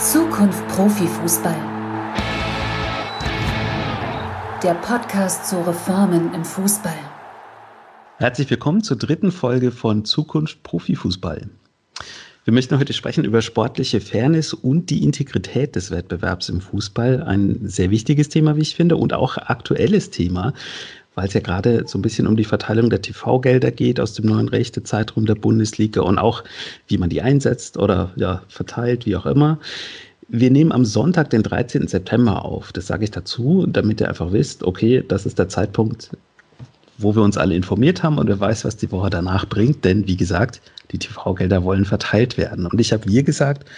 Zukunft Profifußball. Der Podcast zu Reformen im Fußball. Herzlich willkommen zur dritten Folge von Zukunft Profifußball. Wir möchten heute sprechen über sportliche Fairness und die Integrität des Wettbewerbs im Fußball. Ein sehr wichtiges Thema, wie ich finde, und auch aktuelles Thema, weil es ja gerade so ein bisschen um die Verteilung der TV-Gelder geht aus dem neuen Rechtezeitraum der Bundesliga und auch, wie man die einsetzt oder ja, verteilt, wie auch immer. Wir nehmen am Sonntag, den 13. September auf. Das sage ich dazu, damit ihr einfach wisst, okay, das ist der Zeitpunkt, wo wir uns alle informiert haben und wer weiß, was die Woche danach bringt. Denn wie gesagt, die TV-Gelder wollen verteilt werden. Und ich habe wir gesagt,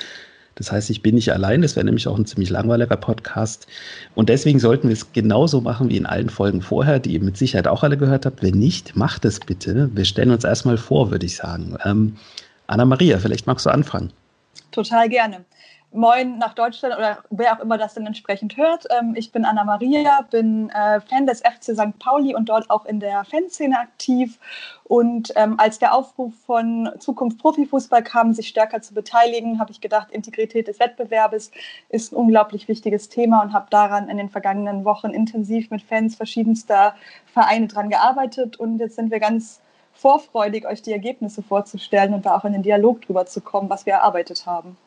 das heißt, ich bin nicht allein. Das wäre nämlich auch ein ziemlich langweiliger Podcast. Und deswegen sollten wir es genauso machen wie in allen Folgen vorher, die ihr mit Sicherheit auch alle gehört habt. Wenn nicht, macht es bitte. Wir stellen uns erstmal vor, würde ich sagen. Ähm, Anna-Maria, vielleicht magst du anfangen. Total gerne. Moin nach Deutschland oder wer auch immer das dann entsprechend hört. Ähm, ich bin Anna Maria, bin äh, Fan des FC St. Pauli und dort auch in der Fanszene aktiv. Und ähm, als der Aufruf von Zukunft Profifußball kam, sich stärker zu beteiligen, habe ich gedacht, Integrität des Wettbewerbes ist ein unglaublich wichtiges Thema und habe daran in den vergangenen Wochen intensiv mit Fans verschiedenster Vereine dran gearbeitet. Und jetzt sind wir ganz vorfreudig, euch die Ergebnisse vorzustellen und da auch in den Dialog drüber zu kommen, was wir erarbeitet haben.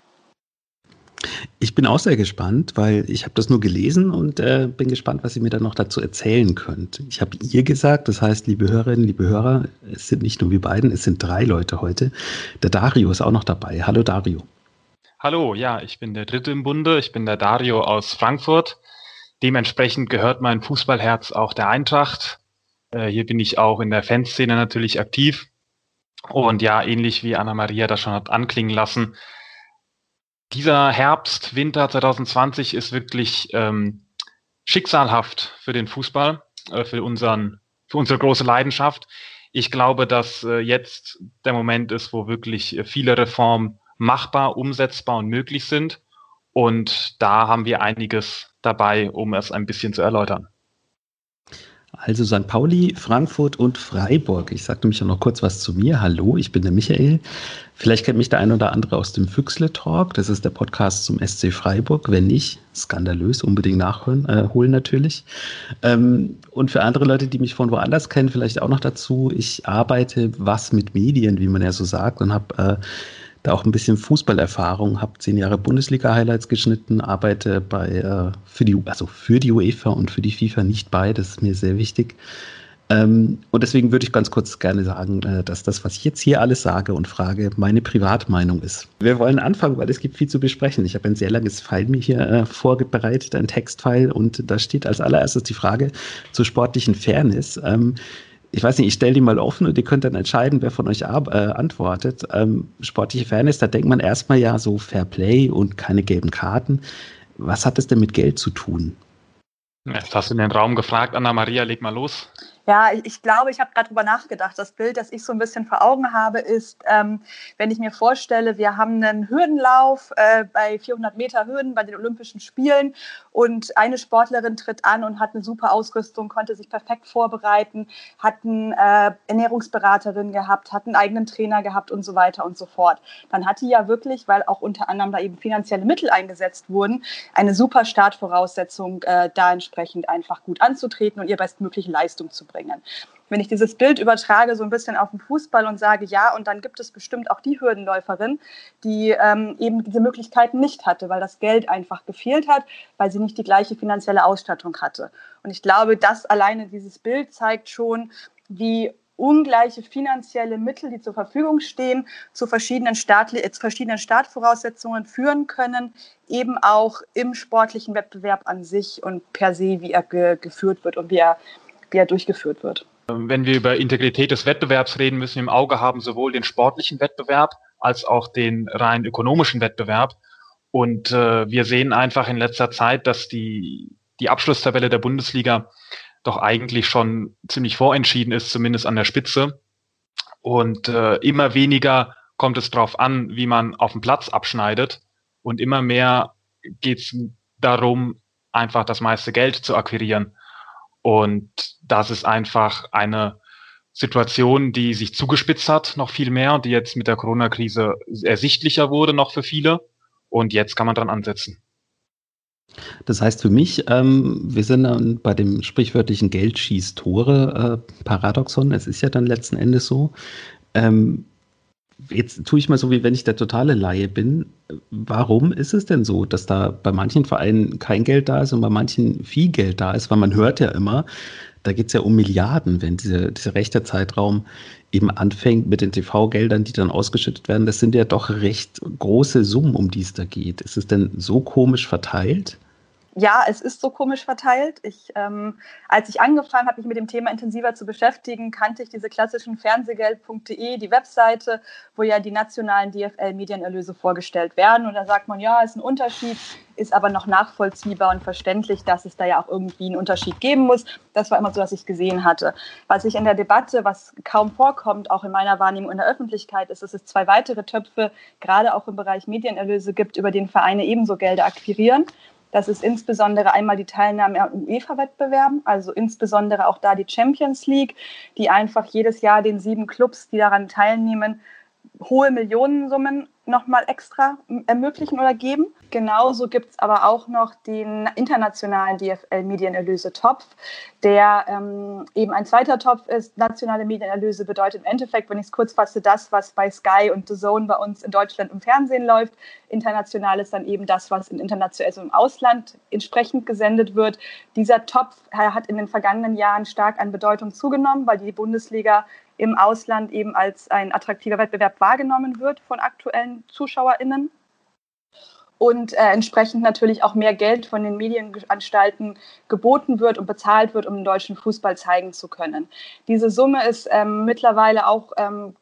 Ich bin auch sehr gespannt, weil ich habe das nur gelesen und äh, bin gespannt, was ihr mir dann noch dazu erzählen könnt. Ich habe ihr gesagt, das heißt, liebe Hörerinnen, liebe Hörer, es sind nicht nur wir beiden, es sind drei Leute heute. Der Dario ist auch noch dabei. Hallo Dario. Hallo, ja, ich bin der Dritte im Bunde. Ich bin der Dario aus Frankfurt. Dementsprechend gehört mein Fußballherz auch der Eintracht. Äh, hier bin ich auch in der Fanszene natürlich aktiv. Und ja, ähnlich wie Anna-Maria das schon hat anklingen lassen, dieser Herbst, Winter 2020 ist wirklich ähm, schicksalhaft für den Fußball, äh, für unseren, für unsere große Leidenschaft. Ich glaube, dass äh, jetzt der Moment ist, wo wirklich viele Reformen machbar, umsetzbar und möglich sind. Und da haben wir einiges dabei, um es ein bisschen zu erläutern. Also St. Pauli, Frankfurt und Freiburg. Ich sagte mich ja noch kurz was zu mir. Hallo, ich bin der Michael. Vielleicht kennt mich der ein oder andere aus dem Füchsle Talk. Das ist der Podcast zum SC Freiburg. Wenn nicht, skandalös, unbedingt nachholen äh, holen natürlich. Ähm, und für andere Leute, die mich von woanders kennen, vielleicht auch noch dazu. Ich arbeite was mit Medien, wie man ja so sagt, und habe äh, da auch ein bisschen Fußballerfahrung, habe zehn Jahre Bundesliga-Highlights geschnitten, arbeite bei, äh, für, die, also für die UEFA und für die FIFA nicht bei, das ist mir sehr wichtig. Ähm, und deswegen würde ich ganz kurz gerne sagen, äh, dass das, was ich jetzt hier alles sage und frage, meine Privatmeinung ist. Wir wollen anfangen, weil es gibt viel zu besprechen. Ich habe ein sehr langes File mir hier äh, vorbereitet, ein Textfile, und da steht als allererstes die Frage zur sportlichen Fairness. Ähm, ich weiß nicht, ich stelle die mal offen und ihr könnt dann entscheiden, wer von euch äh, antwortet. Ähm, sportliche Fairness, da denkt man erstmal ja so Fair Play und keine gelben Karten. Was hat das denn mit Geld zu tun? Jetzt hast du in den Raum gefragt, Anna-Maria, leg mal los. Ja, ich glaube, ich habe gerade drüber nachgedacht. Das Bild, das ich so ein bisschen vor Augen habe, ist, ähm, wenn ich mir vorstelle, wir haben einen Hürdenlauf äh, bei 400 Meter Hürden bei den Olympischen Spielen und eine Sportlerin tritt an und hat eine super Ausrüstung, konnte sich perfekt vorbereiten, hat eine äh, Ernährungsberaterin gehabt, hat einen eigenen Trainer gehabt und so weiter und so fort. Dann hat die ja wirklich, weil auch unter anderem da eben finanzielle Mittel eingesetzt wurden, eine super Startvoraussetzung, äh, da entsprechend einfach gut anzutreten und ihr bestmögliche Leistung zu bringen bringen. Wenn ich dieses Bild übertrage so ein bisschen auf den Fußball und sage, ja, und dann gibt es bestimmt auch die Hürdenläuferin, die ähm, eben diese Möglichkeiten nicht hatte, weil das Geld einfach gefehlt hat, weil sie nicht die gleiche finanzielle Ausstattung hatte. Und ich glaube, das alleine, dieses Bild zeigt schon, wie ungleiche finanzielle Mittel, die zur Verfügung stehen, zu verschiedenen, Start, äh, zu verschiedenen Startvoraussetzungen führen können, eben auch im sportlichen Wettbewerb an sich und per se, wie er ge geführt wird und wie er wie durchgeführt wird. Wenn wir über Integrität des Wettbewerbs reden, müssen wir im Auge haben sowohl den sportlichen Wettbewerb als auch den rein ökonomischen Wettbewerb. Und äh, wir sehen einfach in letzter Zeit, dass die, die Abschlusstabelle der Bundesliga doch eigentlich schon ziemlich vorentschieden ist, zumindest an der Spitze. Und äh, immer weniger kommt es darauf an, wie man auf dem Platz abschneidet. Und immer mehr geht es darum, einfach das meiste Geld zu akquirieren. Und das ist einfach eine Situation, die sich zugespitzt hat, noch viel mehr die jetzt mit der Corona-Krise ersichtlicher wurde noch für viele. Und jetzt kann man dran ansetzen. Das heißt für mich, ähm, wir sind dann bei dem sprichwörtlichen Geld schießt Tore äh, Paradoxon. Es ist ja dann letzten Endes so. Ähm, jetzt tue ich mal so, wie wenn ich der totale Laie bin. Warum ist es denn so, dass da bei manchen Vereinen kein Geld da ist und bei manchen viel Geld da ist? Weil man hört ja immer, da geht es ja um Milliarden, wenn diese, dieser rechte Zeitraum eben anfängt mit den TV-Geldern, die dann ausgeschüttet werden. Das sind ja doch recht große Summen, um die es da geht. Ist es denn so komisch verteilt? Ja, es ist so komisch verteilt. Ich, ähm, als ich angefangen habe, mich mit dem Thema intensiver zu beschäftigen, kannte ich diese klassischen Fernsehgeld.de, die Webseite, wo ja die nationalen DFL-Medienerlöse vorgestellt werden. Und da sagt man, ja, ist ein Unterschied, ist aber noch nachvollziehbar und verständlich, dass es da ja auch irgendwie einen Unterschied geben muss. Das war immer so, was ich gesehen hatte. Was ich in der Debatte, was kaum vorkommt, auch in meiner Wahrnehmung in der Öffentlichkeit, ist, dass es zwei weitere Töpfe, gerade auch im Bereich Medienerlöse gibt, über den Vereine ebenso Gelder akquirieren. Das ist insbesondere einmal die Teilnahme an UEFA-Wettbewerben, also insbesondere auch da die Champions League, die einfach jedes Jahr den sieben Clubs, die daran teilnehmen, hohe Millionensummen nochmal extra ermöglichen oder geben. Genauso gibt es aber auch noch den internationalen DFL-Medienerlöse-Topf, der ähm, eben ein zweiter Topf ist. Nationale Medienerlöse bedeutet im Endeffekt, wenn ich es kurz fasse, das, was bei Sky und The Zone bei uns in Deutschland im Fernsehen läuft. International ist dann eben das, was in international, also im Ausland entsprechend gesendet wird. Dieser Topf hat in den vergangenen Jahren stark an Bedeutung zugenommen, weil die Bundesliga im Ausland eben als ein attraktiver Wettbewerb wahrgenommen wird von aktuellen ZuschauerInnen. Und äh, entsprechend natürlich auch mehr Geld von den Medienanstalten geboten wird und bezahlt wird, um den deutschen Fußball zeigen zu können. Diese Summe ist ähm, mittlerweile auch ähm,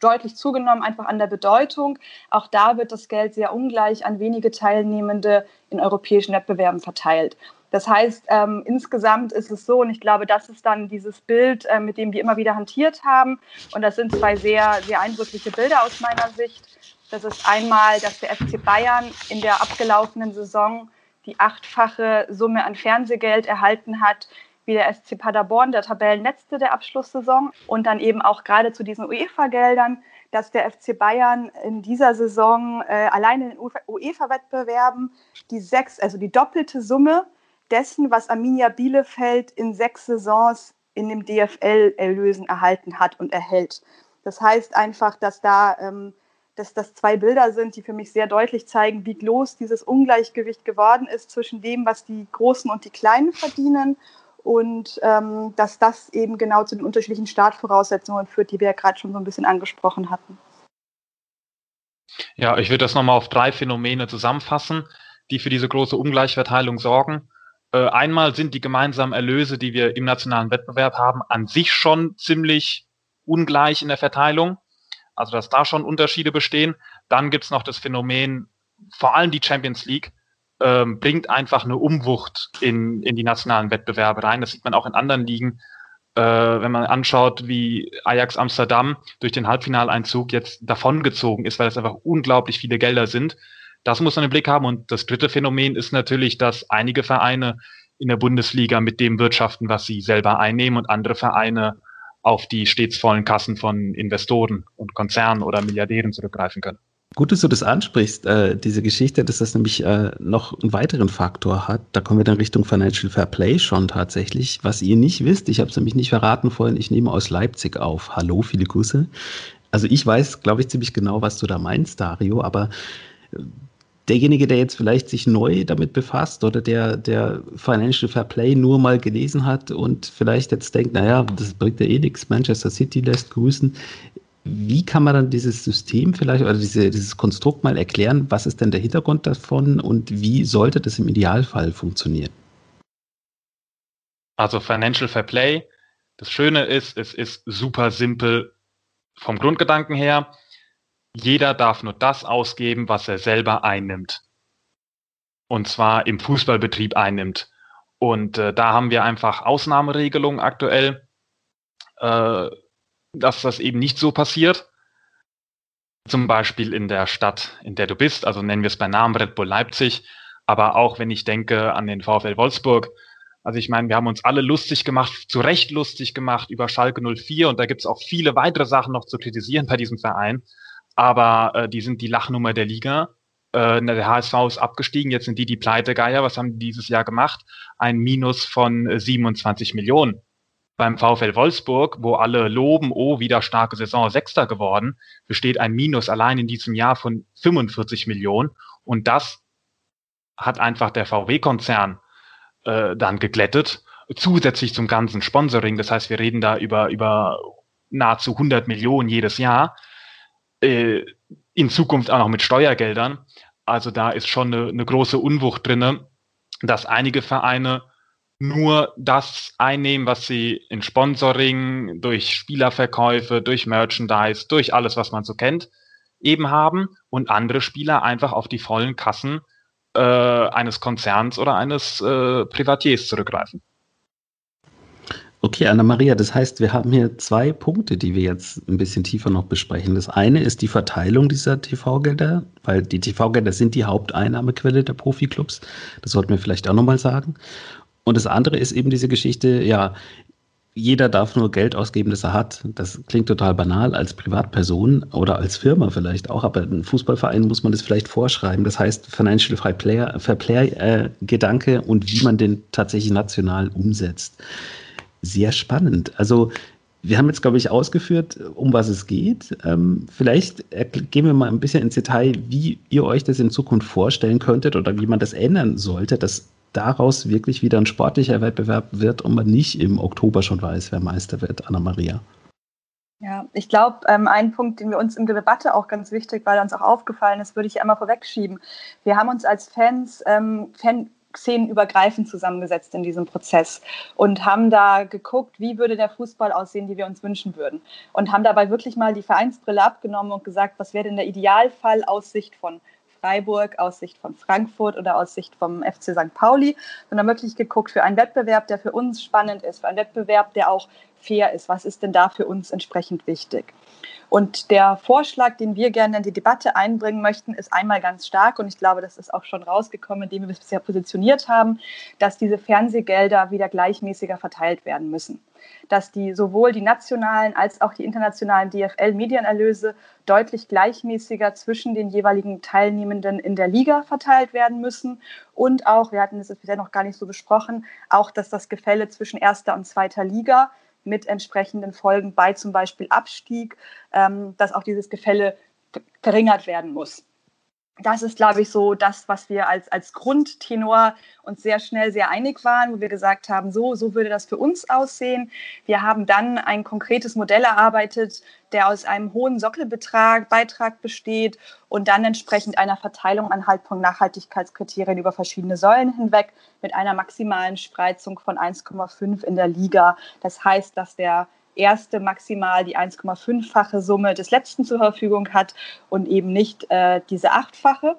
deutlich zugenommen, einfach an der Bedeutung. Auch da wird das Geld sehr ungleich an wenige Teilnehmende in europäischen Wettbewerben verteilt. Das heißt, ähm, insgesamt ist es so, und ich glaube, das ist dann dieses Bild, äh, mit dem wir immer wieder hantiert haben. Und das sind zwei sehr, sehr eindrückliche Bilder aus meiner Sicht. Das ist einmal, dass der FC Bayern in der abgelaufenen Saison die achtfache Summe an Fernsehgeld erhalten hat, wie der SC Paderborn, der Tabellenletzte der Abschlusssaison. Und dann eben auch gerade zu diesen UEFA-Geldern, dass der FC Bayern in dieser Saison äh, allein in den UEFA-Wettbewerben die sechs, also die doppelte Summe dessen, was Arminia Bielefeld in sechs Saisons in dem DFL-Erlösen erhalten hat und erhält. Das heißt einfach, dass da ähm, dass das zwei Bilder sind, die für mich sehr deutlich zeigen, wie groß dieses Ungleichgewicht geworden ist zwischen dem, was die Großen und die Kleinen verdienen und ähm, dass das eben genau zu den unterschiedlichen Startvoraussetzungen führt, die wir ja gerade schon so ein bisschen angesprochen hatten. Ja, ich würde das nochmal auf drei Phänomene zusammenfassen, die für diese große Ungleichverteilung sorgen. Äh, einmal sind die gemeinsamen Erlöse, die wir im nationalen Wettbewerb haben, an sich schon ziemlich ungleich in der Verteilung. Also dass da schon Unterschiede bestehen. Dann gibt's noch das Phänomen, vor allem die Champions League ähm, bringt einfach eine Umwucht in, in die nationalen Wettbewerbe rein. Das sieht man auch in anderen Ligen. Äh, wenn man anschaut, wie Ajax Amsterdam durch den Halbfinaleinzug jetzt davongezogen ist, weil es einfach unglaublich viele Gelder sind. Das muss man im Blick haben. Und das dritte Phänomen ist natürlich, dass einige Vereine in der Bundesliga mit dem wirtschaften, was sie selber einnehmen und andere Vereine auf die stets vollen Kassen von Investoren und Konzernen oder Milliardären zurückgreifen können. Gut, dass du das ansprichst, äh, diese Geschichte, dass das nämlich äh, noch einen weiteren Faktor hat. Da kommen wir dann Richtung Financial Fair Play schon tatsächlich. Was ihr nicht wisst, ich habe es nämlich nicht verraten vorhin, ich nehme aus Leipzig auf. Hallo, viele Grüße. Also ich weiß, glaube ich, ziemlich genau, was du da meinst, Dario, aber äh, derjenige, der jetzt vielleicht sich neu damit befasst oder der, der Financial Fair Play nur mal gelesen hat und vielleicht jetzt denkt, naja, das bringt ja eh nichts, Manchester City lässt grüßen. Wie kann man dann dieses System vielleicht oder diese, dieses Konstrukt mal erklären? Was ist denn der Hintergrund davon und wie sollte das im Idealfall funktionieren? Also Financial Fair Play, das Schöne ist, es ist super simpel vom Grundgedanken her. Jeder darf nur das ausgeben, was er selber einnimmt. Und zwar im Fußballbetrieb einnimmt. Und äh, da haben wir einfach Ausnahmeregelungen aktuell, äh, dass das eben nicht so passiert. Zum Beispiel in der Stadt, in der du bist, also nennen wir es bei Namen Red Bull Leipzig, aber auch wenn ich denke an den VfL Wolfsburg. Also ich meine, wir haben uns alle lustig gemacht, zu Recht lustig gemacht über Schalke 04 und da gibt es auch viele weitere Sachen noch zu kritisieren bei diesem Verein aber äh, die sind die Lachnummer der Liga. Äh, der HSV ist abgestiegen, jetzt sind die die Pleitegeier. Was haben die dieses Jahr gemacht? Ein Minus von 27 Millionen. Beim VfL Wolfsburg, wo alle loben, oh, wieder starke Saison, Sechster geworden, besteht ein Minus allein in diesem Jahr von 45 Millionen. Und das hat einfach der VW-Konzern äh, dann geglättet, zusätzlich zum ganzen Sponsoring. Das heißt, wir reden da über, über nahezu 100 Millionen jedes Jahr. Äh, in Zukunft auch noch mit Steuergeldern. Also da ist schon eine, eine große Unwucht drinne, dass einige Vereine nur das einnehmen, was sie in Sponsoring, durch Spielerverkäufe, durch Merchandise, durch alles, was man so kennt, eben haben und andere Spieler einfach auf die vollen Kassen äh, eines Konzerns oder eines äh, Privatiers zurückgreifen. Okay, Anna-Maria, das heißt, wir haben hier zwei Punkte, die wir jetzt ein bisschen tiefer noch besprechen. Das eine ist die Verteilung dieser TV-Gelder, weil die TV-Gelder sind die Haupteinnahmequelle der Profiklubs. Das sollten wir vielleicht auch nochmal sagen. Und das andere ist eben diese Geschichte, ja, jeder darf nur Geld ausgeben, das er hat. Das klingt total banal als Privatperson oder als Firma vielleicht auch, aber ein Fußballverein muss man das vielleicht vorschreiben. Das heißt Financial Fair Play-Gedanke äh, und wie man den tatsächlich national umsetzt sehr spannend. Also wir haben jetzt, glaube ich, ausgeführt, um was es geht. Ähm, vielleicht gehen wir mal ein bisschen ins Detail, wie ihr euch das in Zukunft vorstellen könntet oder wie man das ändern sollte, dass daraus wirklich wieder ein sportlicher Wettbewerb wird und man nicht im Oktober schon weiß, wer Meister wird, Anna-Maria. Ja, ich glaube, ähm, ein Punkt, den wir uns in der Debatte auch ganz wichtig, weil uns auch aufgefallen ist, würde ich einmal vorwegschieben. Wir haben uns als Fans, ähm, Fan, szenenübergreifend zusammengesetzt in diesem Prozess und haben da geguckt, wie würde der Fußball aussehen, die wir uns wünschen würden. Und haben dabei wirklich mal die Vereinsbrille abgenommen und gesagt, was wäre denn der Idealfall aus Sicht von Freiburg, aus Sicht von Frankfurt oder aus Sicht vom FC St. Pauli, sondern wirklich geguckt für einen Wettbewerb, der für uns spannend ist, für einen Wettbewerb, der auch fair ist. Was ist denn da für uns entsprechend wichtig? Und der Vorschlag, den wir gerne in die Debatte einbringen möchten, ist einmal ganz stark und ich glaube, das ist auch schon rausgekommen, indem wir es bisher positioniert haben, dass diese Fernsehgelder wieder gleichmäßiger verteilt werden müssen. Dass die sowohl die nationalen als auch die internationalen DFL-Medienerlöse deutlich gleichmäßiger zwischen den jeweiligen Teilnehmenden in der Liga verteilt werden müssen. Und auch, wir hatten es bisher noch gar nicht so besprochen, auch, dass das Gefälle zwischen erster und zweiter Liga mit entsprechenden Folgen bei zum Beispiel Abstieg, ähm, dass auch dieses Gefälle verringert werden muss das ist, glaube ich, so das, was wir als, als Grundtenor uns sehr schnell sehr einig waren, wo wir gesagt haben, so, so würde das für uns aussehen. Wir haben dann ein konkretes Modell erarbeitet, der aus einem hohen Sockelbetrag, Beitrag besteht und dann entsprechend einer Verteilung anhand von Nachhaltigkeitskriterien über verschiedene Säulen hinweg mit einer maximalen Spreizung von 1,5 in der Liga. Das heißt, dass der erste maximal die 1,5-fache Summe des letzten zur Verfügung hat und eben nicht äh, diese achtfache.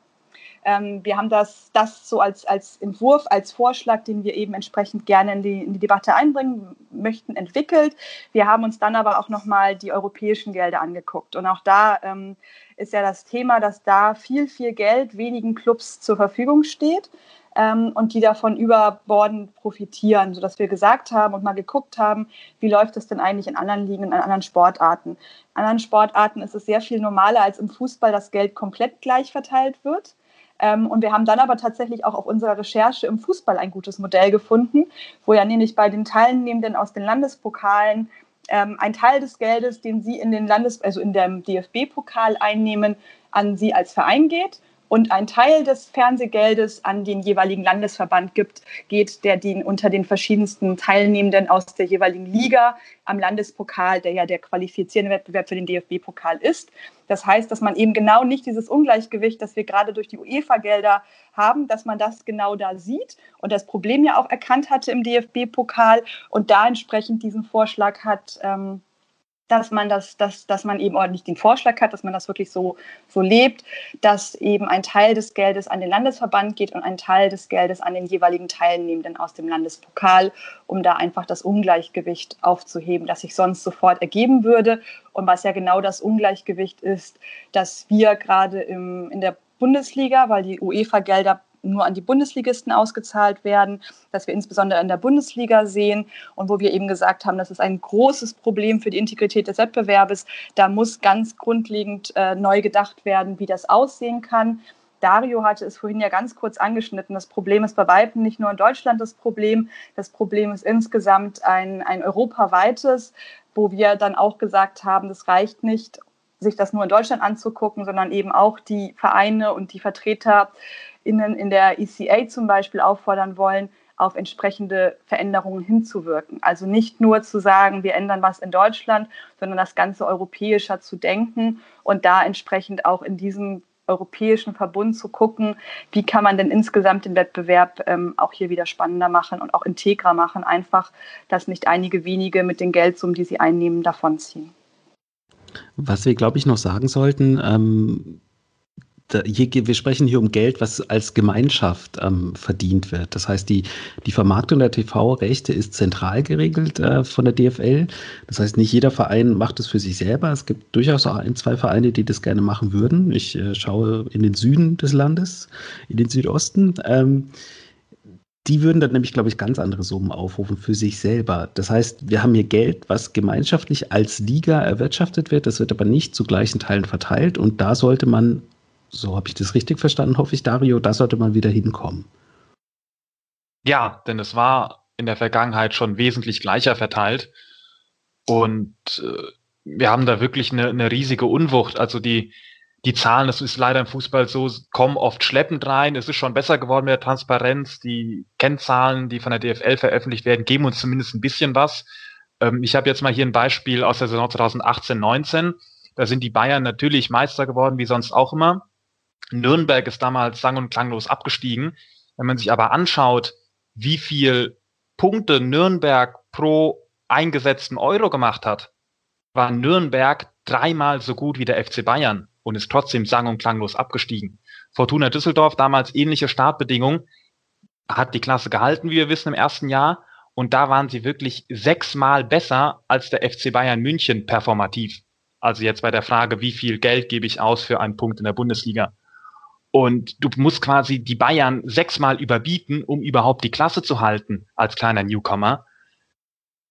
Ähm, wir haben das, das so als, als Entwurf, als Vorschlag, den wir eben entsprechend gerne in die, in die Debatte einbringen möchten, entwickelt. Wir haben uns dann aber auch nochmal die europäischen Gelder angeguckt. Und auch da ähm, ist ja das Thema, dass da viel, viel Geld wenigen Clubs zur Verfügung steht ähm, und die davon überbordend profitieren, sodass wir gesagt haben und mal geguckt haben, wie läuft es denn eigentlich in anderen Ligen, in anderen Sportarten. In anderen Sportarten ist es sehr viel normaler als im Fußball, dass Geld komplett gleich verteilt wird. Ähm, und wir haben dann aber tatsächlich auch auf unserer Recherche im Fußball ein gutes Modell gefunden, wo ja nämlich bei den Teilnehmenden aus den Landespokalen ähm, ein Teil des Geldes, den sie in den Landes-, also in dem DFB-Pokal einnehmen, an sie als Verein geht und ein Teil des Fernsehgeldes an den jeweiligen Landesverband gibt, geht, der den unter den verschiedensten Teilnehmenden aus der jeweiligen Liga am Landespokal, der ja der qualifizierende Wettbewerb für den DFB-Pokal ist. Das heißt, dass man eben genau nicht dieses Ungleichgewicht, das wir gerade durch die UEFA-Gelder haben, dass man das genau da sieht und das Problem ja auch erkannt hatte im DFB-Pokal und da entsprechend diesen Vorschlag hat, ähm, dass man das, dass, dass man eben ordentlich den Vorschlag hat, dass man das wirklich so, so lebt, dass eben ein Teil des Geldes an den Landesverband geht und ein Teil des Geldes an den jeweiligen Teilnehmenden aus dem Landespokal, um da einfach das Ungleichgewicht aufzuheben, das sich sonst sofort ergeben würde. Und was ja genau das Ungleichgewicht ist, dass wir gerade in der Bundesliga, weil die UEFA-Gelder nur an die Bundesligisten ausgezahlt werden, dass wir insbesondere in der Bundesliga sehen und wo wir eben gesagt haben, das ist ein großes Problem für die Integrität des Wettbewerbes. Da muss ganz grundlegend äh, neu gedacht werden, wie das aussehen kann. Dario hatte es vorhin ja ganz kurz angeschnitten. Das Problem ist bei Weitem nicht nur in Deutschland das Problem. Das Problem ist insgesamt ein, ein europaweites, wo wir dann auch gesagt haben, das reicht nicht, sich das nur in Deutschland anzugucken, sondern eben auch die Vereine und die VertreterInnen in der ECA zum Beispiel auffordern wollen, auf entsprechende Veränderungen hinzuwirken. Also nicht nur zu sagen, wir ändern was in Deutschland, sondern das Ganze europäischer zu denken und da entsprechend auch in diesem europäischen Verbund zu gucken, wie kann man denn insgesamt den Wettbewerb ähm, auch hier wieder spannender machen und auch integrer machen, einfach, dass nicht einige wenige mit den Geldsummen, die sie einnehmen, davonziehen. Was wir, glaube ich, noch sagen sollten, ähm, hier, wir sprechen hier um Geld, was als Gemeinschaft ähm, verdient wird. Das heißt, die, die Vermarktung der TV-Rechte ist zentral geregelt äh, von der DFL. Das heißt, nicht jeder Verein macht es für sich selber. Es gibt durchaus auch ein, zwei Vereine, die das gerne machen würden. Ich äh, schaue in den Süden des Landes, in den Südosten. Ähm, die würden dann nämlich, glaube ich, ganz andere Summen aufrufen für sich selber. Das heißt, wir haben hier Geld, was gemeinschaftlich als Liga erwirtschaftet wird. Das wird aber nicht zu gleichen Teilen verteilt. Und da sollte man so habe ich das richtig verstanden, hoffe ich, Dario. Da sollte man wieder hinkommen. Ja, denn es war in der Vergangenheit schon wesentlich gleicher verteilt. Und äh, wir haben da wirklich eine, eine riesige Unwucht. Also die, die Zahlen, das ist leider im Fußball so, kommen oft schleppend rein. Es ist schon besser geworden mit der Transparenz. Die Kennzahlen, die von der DFL veröffentlicht werden, geben uns zumindest ein bisschen was. Ähm, ich habe jetzt mal hier ein Beispiel aus der Saison 2018-19. Da sind die Bayern natürlich Meister geworden, wie sonst auch immer. Nürnberg ist damals sang- und klanglos abgestiegen. Wenn man sich aber anschaut, wie viel Punkte Nürnberg pro eingesetzten Euro gemacht hat, war Nürnberg dreimal so gut wie der FC Bayern und ist trotzdem sang- und klanglos abgestiegen. Fortuna Düsseldorf, damals ähnliche Startbedingungen, hat die Klasse gehalten, wie wir wissen, im ersten Jahr. Und da waren sie wirklich sechsmal besser als der FC Bayern München performativ. Also jetzt bei der Frage, wie viel Geld gebe ich aus für einen Punkt in der Bundesliga? Und du musst quasi die Bayern sechsmal überbieten, um überhaupt die Klasse zu halten als kleiner Newcomer.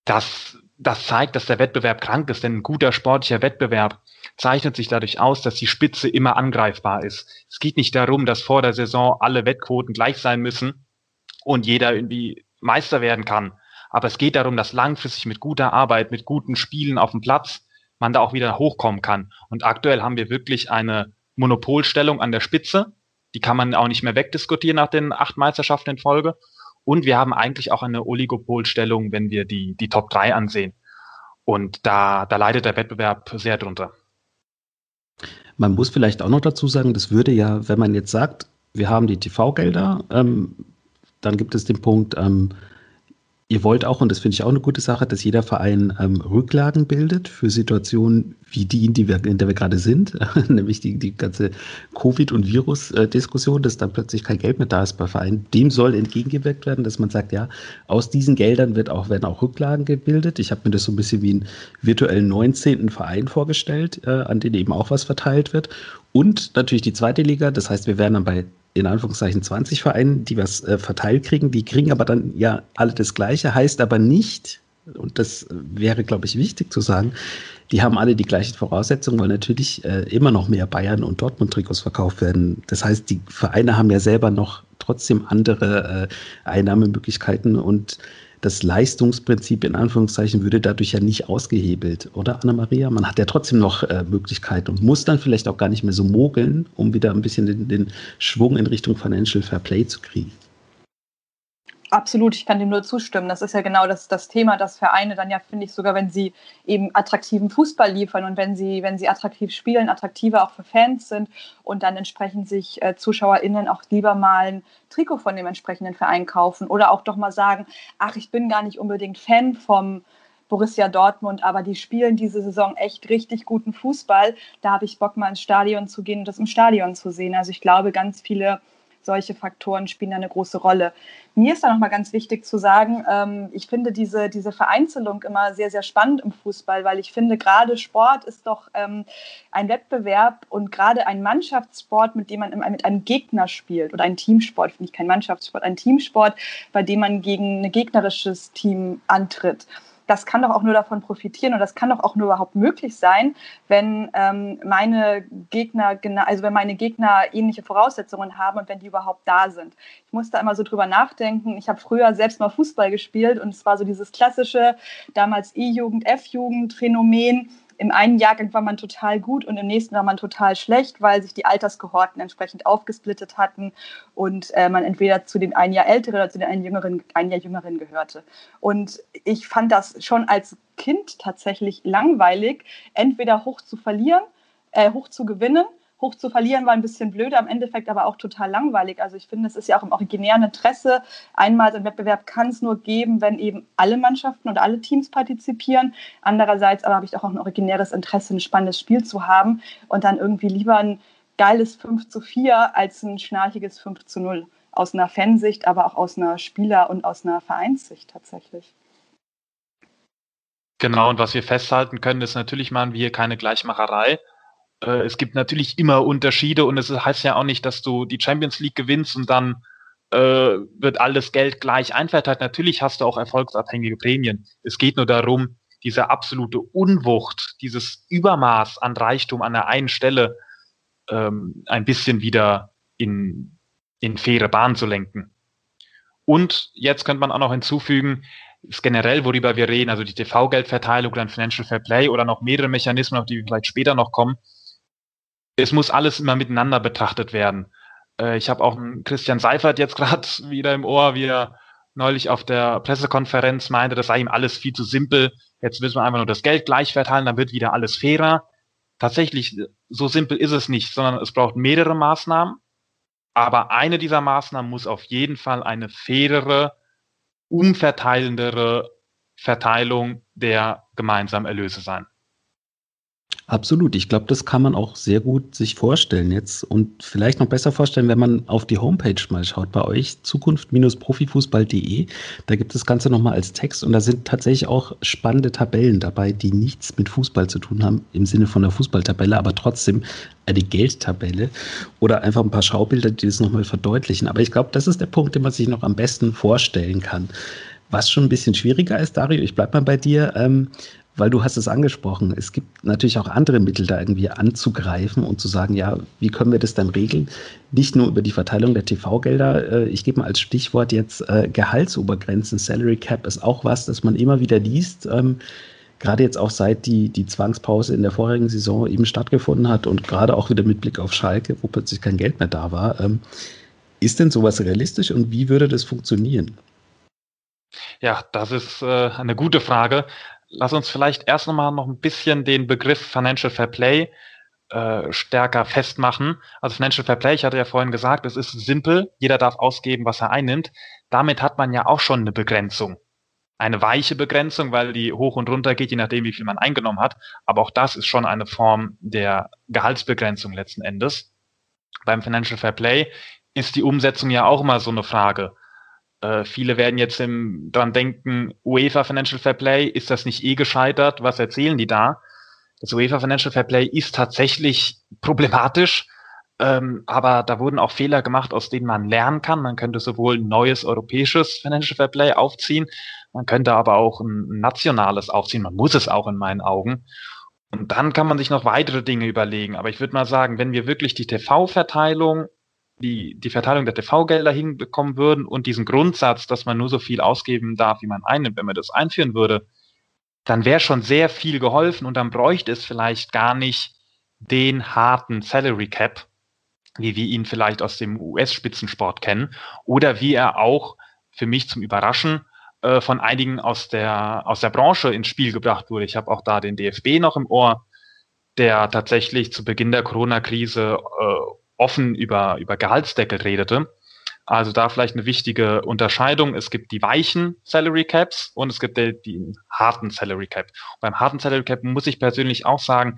Das, das zeigt, dass der Wettbewerb krank ist, denn ein guter sportlicher Wettbewerb zeichnet sich dadurch aus, dass die Spitze immer angreifbar ist. Es geht nicht darum, dass vor der Saison alle Wettquoten gleich sein müssen und jeder irgendwie Meister werden kann. Aber es geht darum, dass langfristig mit guter Arbeit, mit guten Spielen auf dem Platz man da auch wieder hochkommen kann. Und aktuell haben wir wirklich eine Monopolstellung an der Spitze. Die kann man auch nicht mehr wegdiskutieren nach den acht Meisterschaften in Folge. Und wir haben eigentlich auch eine Oligopolstellung, wenn wir die, die Top 3 ansehen. Und da, da leidet der Wettbewerb sehr drunter. Man muss vielleicht auch noch dazu sagen, das würde ja, wenn man jetzt sagt, wir haben die TV-Gelder, ähm, dann gibt es den Punkt, ähm, Ihr wollt auch, und das finde ich auch eine gute Sache, dass jeder Verein ähm, Rücklagen bildet für Situationen wie die, in, die wir, in der wir gerade sind, nämlich die, die ganze Covid- und Virus-Diskussion, dass dann plötzlich kein Geld mehr da ist bei Vereinen. Dem soll entgegengewirkt werden, dass man sagt, ja, aus diesen Geldern wird auch, werden auch Rücklagen gebildet. Ich habe mir das so ein bisschen wie einen virtuellen 19. Verein vorgestellt, äh, an den eben auch was verteilt wird. Und natürlich die zweite Liga, das heißt, wir werden dann bei in Anführungszeichen 20 Vereinen, die was äh, verteilt kriegen. Die kriegen aber dann ja alle das Gleiche, heißt aber nicht, und das wäre, glaube ich, wichtig zu sagen, die haben alle die gleichen Voraussetzungen, weil natürlich äh, immer noch mehr Bayern- und Dortmund-Trikots verkauft werden. Das heißt, die Vereine haben ja selber noch trotzdem andere äh, Einnahmemöglichkeiten und das Leistungsprinzip in Anführungszeichen würde dadurch ja nicht ausgehebelt, oder Anna-Maria? Man hat ja trotzdem noch äh, Möglichkeiten und muss dann vielleicht auch gar nicht mehr so mogeln, um wieder ein bisschen den, den Schwung in Richtung Financial Fair Play zu kriegen. Absolut, ich kann dem nur zustimmen. Das ist ja genau das, das Thema, dass Vereine dann ja, finde ich, sogar wenn sie eben attraktiven Fußball liefern und wenn sie, wenn sie attraktiv spielen, attraktiver auch für Fans sind und dann entsprechend sich äh, ZuschauerInnen auch lieber mal ein Trikot von dem entsprechenden Verein kaufen oder auch doch mal sagen, ach, ich bin gar nicht unbedingt Fan vom Borussia Dortmund, aber die spielen diese Saison echt richtig guten Fußball. Da habe ich Bock, mal ins Stadion zu gehen und das im Stadion zu sehen. Also ich glaube, ganz viele solche Faktoren spielen eine große Rolle. Mir ist da nochmal ganz wichtig zu sagen, ähm, ich finde diese, diese Vereinzelung immer sehr, sehr spannend im Fußball, weil ich finde, gerade Sport ist doch ähm, ein Wettbewerb und gerade ein Mannschaftssport, mit dem man mit einem Gegner spielt oder ein Teamsport, finde ich kein Mannschaftssport, ein Teamsport, bei dem man gegen ein gegnerisches Team antritt das kann doch auch nur davon profitieren und das kann doch auch nur überhaupt möglich sein, wenn ähm, meine Gegner, also wenn meine Gegner ähnliche Voraussetzungen haben und wenn die überhaupt da sind. Ich muss da immer so drüber nachdenken. Ich habe früher selbst mal Fußball gespielt und es war so dieses klassische, damals E-Jugend, F-Jugend-Phänomen im einen Jahrgang war man total gut und im nächsten war man total schlecht, weil sich die Alterskohorten entsprechend aufgesplittet hatten und äh, man entweder zu den ein Jahr älteren oder zu den ein, jüngeren, ein Jahr jüngeren gehörte. Und ich fand das schon als Kind tatsächlich langweilig, entweder hoch zu verlieren, äh, hoch zu gewinnen hoch zu verlieren war ein bisschen blöd, am Endeffekt aber auch total langweilig. Also ich finde, es ist ja auch im originären Interesse. Einmal so ein Wettbewerb kann es nur geben, wenn eben alle Mannschaften und alle Teams partizipieren. Andererseits aber habe ich auch ein originäres Interesse, ein spannendes Spiel zu haben und dann irgendwie lieber ein geiles 5 zu 4 als ein schnarchiges 5 zu 0. Aus einer Fansicht, aber auch aus einer Spieler- und aus einer Vereinssicht tatsächlich. Genau, und was wir festhalten können, ist natürlich machen wir keine Gleichmacherei äh, es gibt natürlich immer Unterschiede und es heißt ja auch nicht, dass du die Champions League gewinnst und dann äh, wird alles Geld gleich einverteilt. Natürlich hast du auch erfolgsabhängige Prämien. Es geht nur darum, diese absolute Unwucht, dieses Übermaß an Reichtum an der einen Stelle ähm, ein bisschen wieder in, in faire Bahn zu lenken. Und jetzt könnte man auch noch hinzufügen, ist generell, worüber wir reden, also die TV-Geldverteilung ein Financial Fair Play oder noch mehrere Mechanismen, auf die wir vielleicht später noch kommen, es muss alles immer miteinander betrachtet werden. Äh, ich habe auch einen Christian Seifert jetzt gerade wieder im Ohr, wie er neulich auf der Pressekonferenz meinte, das sei ihm alles viel zu simpel. Jetzt müssen wir einfach nur das Geld gleich verteilen, dann wird wieder alles fairer. Tatsächlich, so simpel ist es nicht, sondern es braucht mehrere Maßnahmen. Aber eine dieser Maßnahmen muss auf jeden Fall eine fairere, umverteilendere Verteilung der gemeinsamen Erlöse sein. Absolut. Ich glaube, das kann man auch sehr gut sich vorstellen jetzt und vielleicht noch besser vorstellen, wenn man auf die Homepage mal schaut bei euch, zukunft-profifußball.de. Da gibt es das Ganze nochmal als Text und da sind tatsächlich auch spannende Tabellen dabei, die nichts mit Fußball zu tun haben, im Sinne von der Fußballtabelle, aber trotzdem eine Geldtabelle oder einfach ein paar Schaubilder, die das nochmal verdeutlichen. Aber ich glaube, das ist der Punkt, den man sich noch am besten vorstellen kann. Was schon ein bisschen schwieriger ist, Dario, ich bleibe mal bei dir. Ähm, weil du hast es angesprochen. Es gibt natürlich auch andere Mittel, da irgendwie anzugreifen und zu sagen, ja, wie können wir das dann regeln? Nicht nur über die Verteilung der TV-Gelder. Äh, ich gebe mal als Stichwort jetzt äh, Gehaltsobergrenzen. Salary Cap ist auch was, das man immer wieder liest. Ähm, gerade jetzt auch seit die, die Zwangspause in der vorherigen Saison eben stattgefunden hat und gerade auch wieder mit Blick auf Schalke, wo plötzlich kein Geld mehr da war. Ähm, ist denn sowas realistisch und wie würde das funktionieren? Ja, das ist äh, eine gute Frage lass uns vielleicht erst nochmal noch ein bisschen den Begriff Financial Fair Play äh, stärker festmachen. Also Financial Fair Play, ich hatte ja vorhin gesagt, es ist simpel, jeder darf ausgeben, was er einnimmt. Damit hat man ja auch schon eine Begrenzung. Eine weiche Begrenzung, weil die hoch und runter geht, je nachdem, wie viel man eingenommen hat. Aber auch das ist schon eine Form der Gehaltsbegrenzung letzten Endes. Beim Financial Fair Play ist die Umsetzung ja auch immer so eine Frage. Äh, viele werden jetzt im, dran denken, UEFA Financial Fair Play, ist das nicht eh gescheitert? Was erzählen die da? Das UEFA Financial Fair Play ist tatsächlich problematisch, ähm, aber da wurden auch Fehler gemacht, aus denen man lernen kann. Man könnte sowohl ein neues europäisches Financial Fair Play aufziehen, man könnte aber auch ein nationales aufziehen. Man muss es auch in meinen Augen. Und dann kann man sich noch weitere Dinge überlegen. Aber ich würde mal sagen, wenn wir wirklich die TV-Verteilung die, die Verteilung der TV-Gelder hinbekommen würden und diesen Grundsatz, dass man nur so viel ausgeben darf, wie man einnimmt, wenn man das einführen würde, dann wäre schon sehr viel geholfen und dann bräuchte es vielleicht gar nicht den harten Salary Cap, wie wir ihn vielleicht aus dem US-Spitzensport kennen, oder wie er auch für mich zum Überraschen äh, von einigen aus der, aus der Branche ins Spiel gebracht wurde. Ich habe auch da den DFB noch im Ohr, der tatsächlich zu Beginn der Corona-Krise äh, offen über, über Gehaltsdeckel redete. Also da vielleicht eine wichtige Unterscheidung. Es gibt die weichen Salary Caps und es gibt die, die harten Salary Cap. Und beim harten Salary Cap muss ich persönlich auch sagen,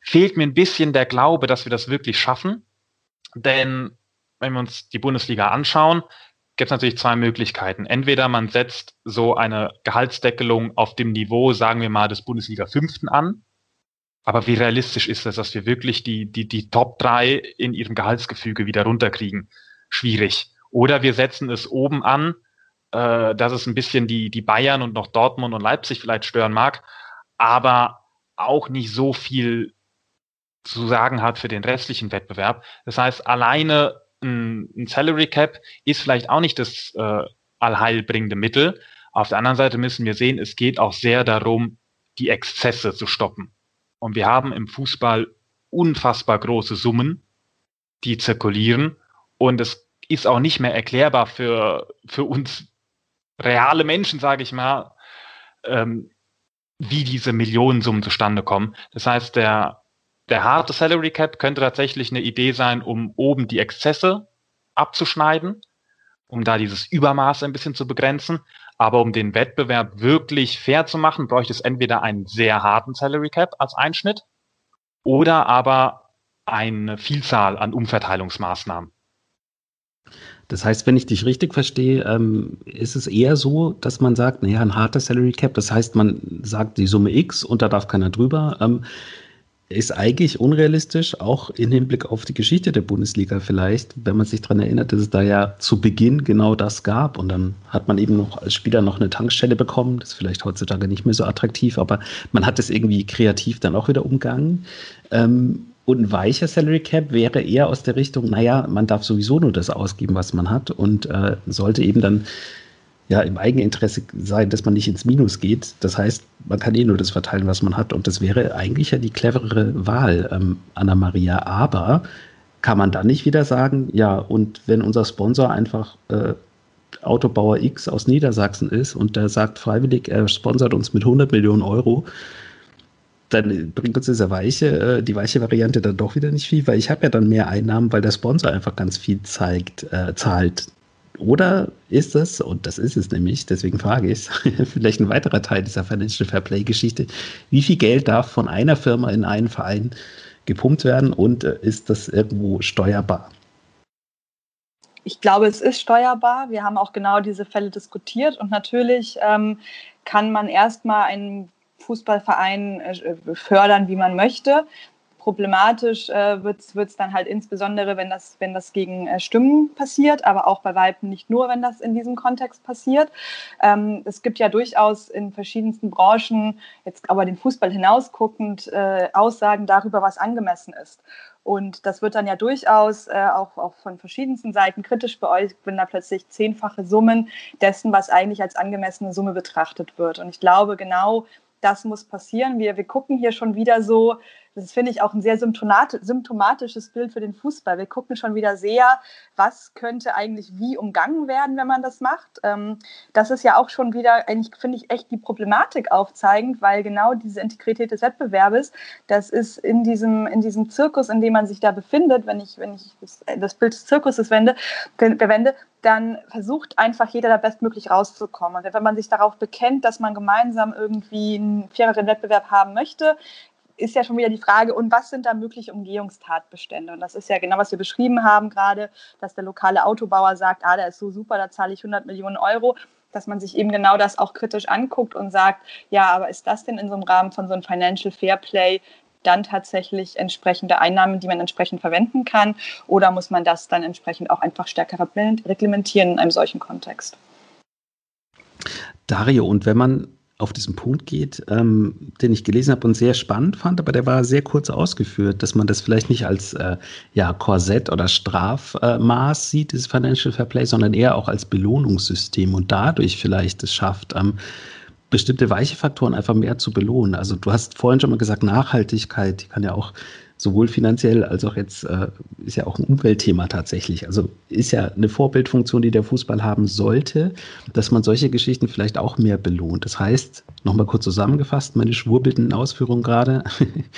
fehlt mir ein bisschen der Glaube, dass wir das wirklich schaffen. Denn wenn wir uns die Bundesliga anschauen, gibt es natürlich zwei Möglichkeiten. Entweder man setzt so eine Gehaltsdeckelung auf dem Niveau, sagen wir mal, des Bundesliga Fünften an. Aber wie realistisch ist es, dass wir wirklich die, die, die Top 3 in ihrem Gehaltsgefüge wieder runterkriegen? Schwierig. Oder wir setzen es oben an, äh, dass es ein bisschen die, die Bayern und noch Dortmund und Leipzig vielleicht stören mag, aber auch nicht so viel zu sagen hat für den restlichen Wettbewerb. Das heißt, alleine ein, ein Salary Cap ist vielleicht auch nicht das äh, allheilbringende Mittel. Auf der anderen Seite müssen wir sehen, es geht auch sehr darum, die Exzesse zu stoppen. Und wir haben im Fußball unfassbar große Summen, die zirkulieren. Und es ist auch nicht mehr erklärbar für, für uns reale Menschen, sage ich mal, ähm, wie diese Millionensummen zustande kommen. Das heißt, der, der harte Salary Cap könnte tatsächlich eine Idee sein, um oben die Exzesse abzuschneiden, um da dieses Übermaß ein bisschen zu begrenzen. Aber um den Wettbewerb wirklich fair zu machen, bräuchte es entweder einen sehr harten Salary Cap als Einschnitt oder aber eine Vielzahl an Umverteilungsmaßnahmen. Das heißt, wenn ich dich richtig verstehe, ähm, ist es eher so, dass man sagt, naja, ein harter Salary Cap, das heißt, man sagt die Summe X und da darf keiner drüber. Ist eigentlich unrealistisch, auch im Hinblick auf die Geschichte der Bundesliga vielleicht, wenn man sich daran erinnert, dass es da ja zu Beginn genau das gab. Und dann hat man eben noch als Spieler noch eine Tankstelle bekommen. Das ist vielleicht heutzutage nicht mehr so attraktiv, aber man hat es irgendwie kreativ dann auch wieder umgangen. Ähm, und ein weicher Salary Cap wäre eher aus der Richtung, naja, man darf sowieso nur das ausgeben, was man hat und äh, sollte eben dann ja im Eigeninteresse sein, dass man nicht ins Minus geht. Das heißt, man kann eh nur das verteilen, was man hat. Und das wäre eigentlich ja die cleverere Wahl, ähm, Anna Maria. Aber kann man dann nicht wieder sagen, ja, und wenn unser Sponsor einfach äh, Autobauer X aus Niedersachsen ist und der sagt freiwillig, er sponsert uns mit 100 Millionen Euro, dann bringt uns diese weiche, äh, die weiche Variante dann doch wieder nicht viel, weil ich habe ja dann mehr Einnahmen, weil der Sponsor einfach ganz viel zeigt, äh, zahlt. Oder ist es, und das ist es nämlich, deswegen frage ich es, vielleicht ein weiterer Teil dieser Financial Fair Play-Geschichte, wie viel Geld darf von einer Firma in einen Verein gepumpt werden und äh, ist das irgendwo steuerbar? Ich glaube, es ist steuerbar. Wir haben auch genau diese Fälle diskutiert und natürlich ähm, kann man erstmal einen Fußballverein äh, fördern, wie man möchte. Problematisch äh, wird es dann halt insbesondere, wenn das, wenn das gegen äh, Stimmen passiert, aber auch bei Weiben nicht nur, wenn das in diesem Kontext passiert. Ähm, es gibt ja durchaus in verschiedensten Branchen, jetzt aber den Fußball hinausguckend, äh, Aussagen darüber, was angemessen ist. Und das wird dann ja durchaus äh, auch, auch von verschiedensten Seiten kritisch beäugt, wenn da plötzlich zehnfache Summen dessen, was eigentlich als angemessene Summe betrachtet wird. Und ich glaube, genau das muss passieren. Wir, wir gucken hier schon wieder so, das finde ich auch ein sehr symptomatisches Bild für den Fußball. Wir gucken schon wieder sehr, was könnte eigentlich wie umgangen werden, wenn man das macht. Ähm, das ist ja auch schon wieder, eigentlich finde ich echt die Problematik aufzeigend, weil genau diese Integrität des Wettbewerbes, das ist in diesem, in diesem Zirkus, in dem man sich da befindet, wenn ich, wenn ich das, das Bild des Zirkuses wende, verwende, dann versucht einfach jeder da bestmöglich rauszukommen. Und wenn man sich darauf bekennt, dass man gemeinsam irgendwie einen faireren Wettbewerb haben möchte, ist ja schon wieder die Frage, und was sind da mögliche Umgehungstatbestände? Und das ist ja genau, was wir beschrieben haben gerade, dass der lokale Autobauer sagt, ah, der ist so super, da zahle ich 100 Millionen Euro, dass man sich eben genau das auch kritisch anguckt und sagt, ja, aber ist das denn in so einem Rahmen von so einem Financial Fair Play dann tatsächlich entsprechende Einnahmen, die man entsprechend verwenden kann? Oder muss man das dann entsprechend auch einfach stärker reglementieren in einem solchen Kontext? Dario, und wenn man auf diesen Punkt geht, ähm, den ich gelesen habe und sehr spannend fand, aber der war sehr kurz ausgeführt, dass man das vielleicht nicht als äh, ja, Korsett oder Strafmaß sieht, dieses Financial Fair Play, sondern eher auch als Belohnungssystem und dadurch vielleicht es schafft, ähm, bestimmte weiche Faktoren einfach mehr zu belohnen. Also du hast vorhin schon mal gesagt, Nachhaltigkeit, die kann ja auch sowohl finanziell als auch jetzt äh, ist ja auch ein Umweltthema tatsächlich. Also ist ja eine Vorbildfunktion, die der Fußball haben sollte, dass man solche Geschichten vielleicht auch mehr belohnt. Das heißt, nochmal kurz zusammengefasst, meine schwurbelnden Ausführungen gerade,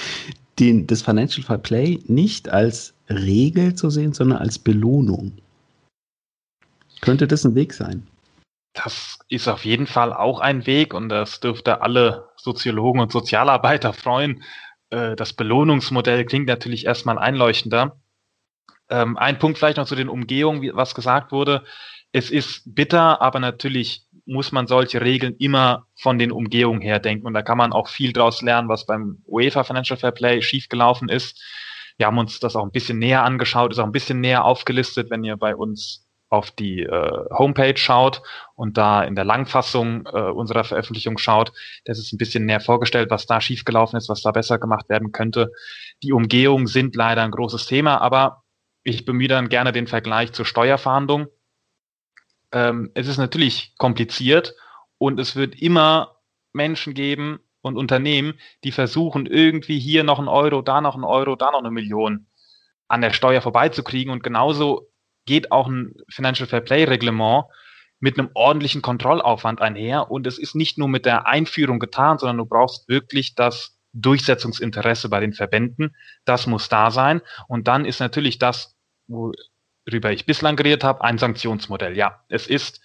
den, das Financial Fair Play nicht als Regel zu sehen, sondern als Belohnung. Könnte das ein Weg sein? Das ist auf jeden Fall auch ein Weg und das dürfte alle Soziologen und Sozialarbeiter freuen, äh, das Belohnungsmodell klingt natürlich erstmal einleuchtender. Ähm, ein Punkt vielleicht noch zu den Umgehungen, wie, was gesagt wurde. Es ist bitter, aber natürlich muss man solche Regeln immer von den Umgehungen her denken. Und da kann man auch viel draus lernen, was beim UEFA Financial Fair Play schiefgelaufen ist. Wir haben uns das auch ein bisschen näher angeschaut, ist auch ein bisschen näher aufgelistet, wenn ihr bei uns auf die äh, Homepage schaut und da in der Langfassung äh, unserer Veröffentlichung schaut, das ist ein bisschen näher vorgestellt, was da schiefgelaufen ist, was da besser gemacht werden könnte. Die Umgehungen sind leider ein großes Thema, aber ich bemühe dann gerne den Vergleich zur Steuerfahndung. Ähm, es ist natürlich kompliziert und es wird immer Menschen geben und Unternehmen, die versuchen, irgendwie hier noch ein Euro, da noch ein Euro, da noch eine Million an der Steuer vorbeizukriegen. Und genauso geht auch ein Financial Fair Play Reglement mit einem ordentlichen Kontrollaufwand einher. Und es ist nicht nur mit der Einführung getan, sondern du brauchst wirklich das Durchsetzungsinteresse bei den Verbänden. Das muss da sein. Und dann ist natürlich das, worüber ich bislang geredet habe, ein Sanktionsmodell. Ja, es ist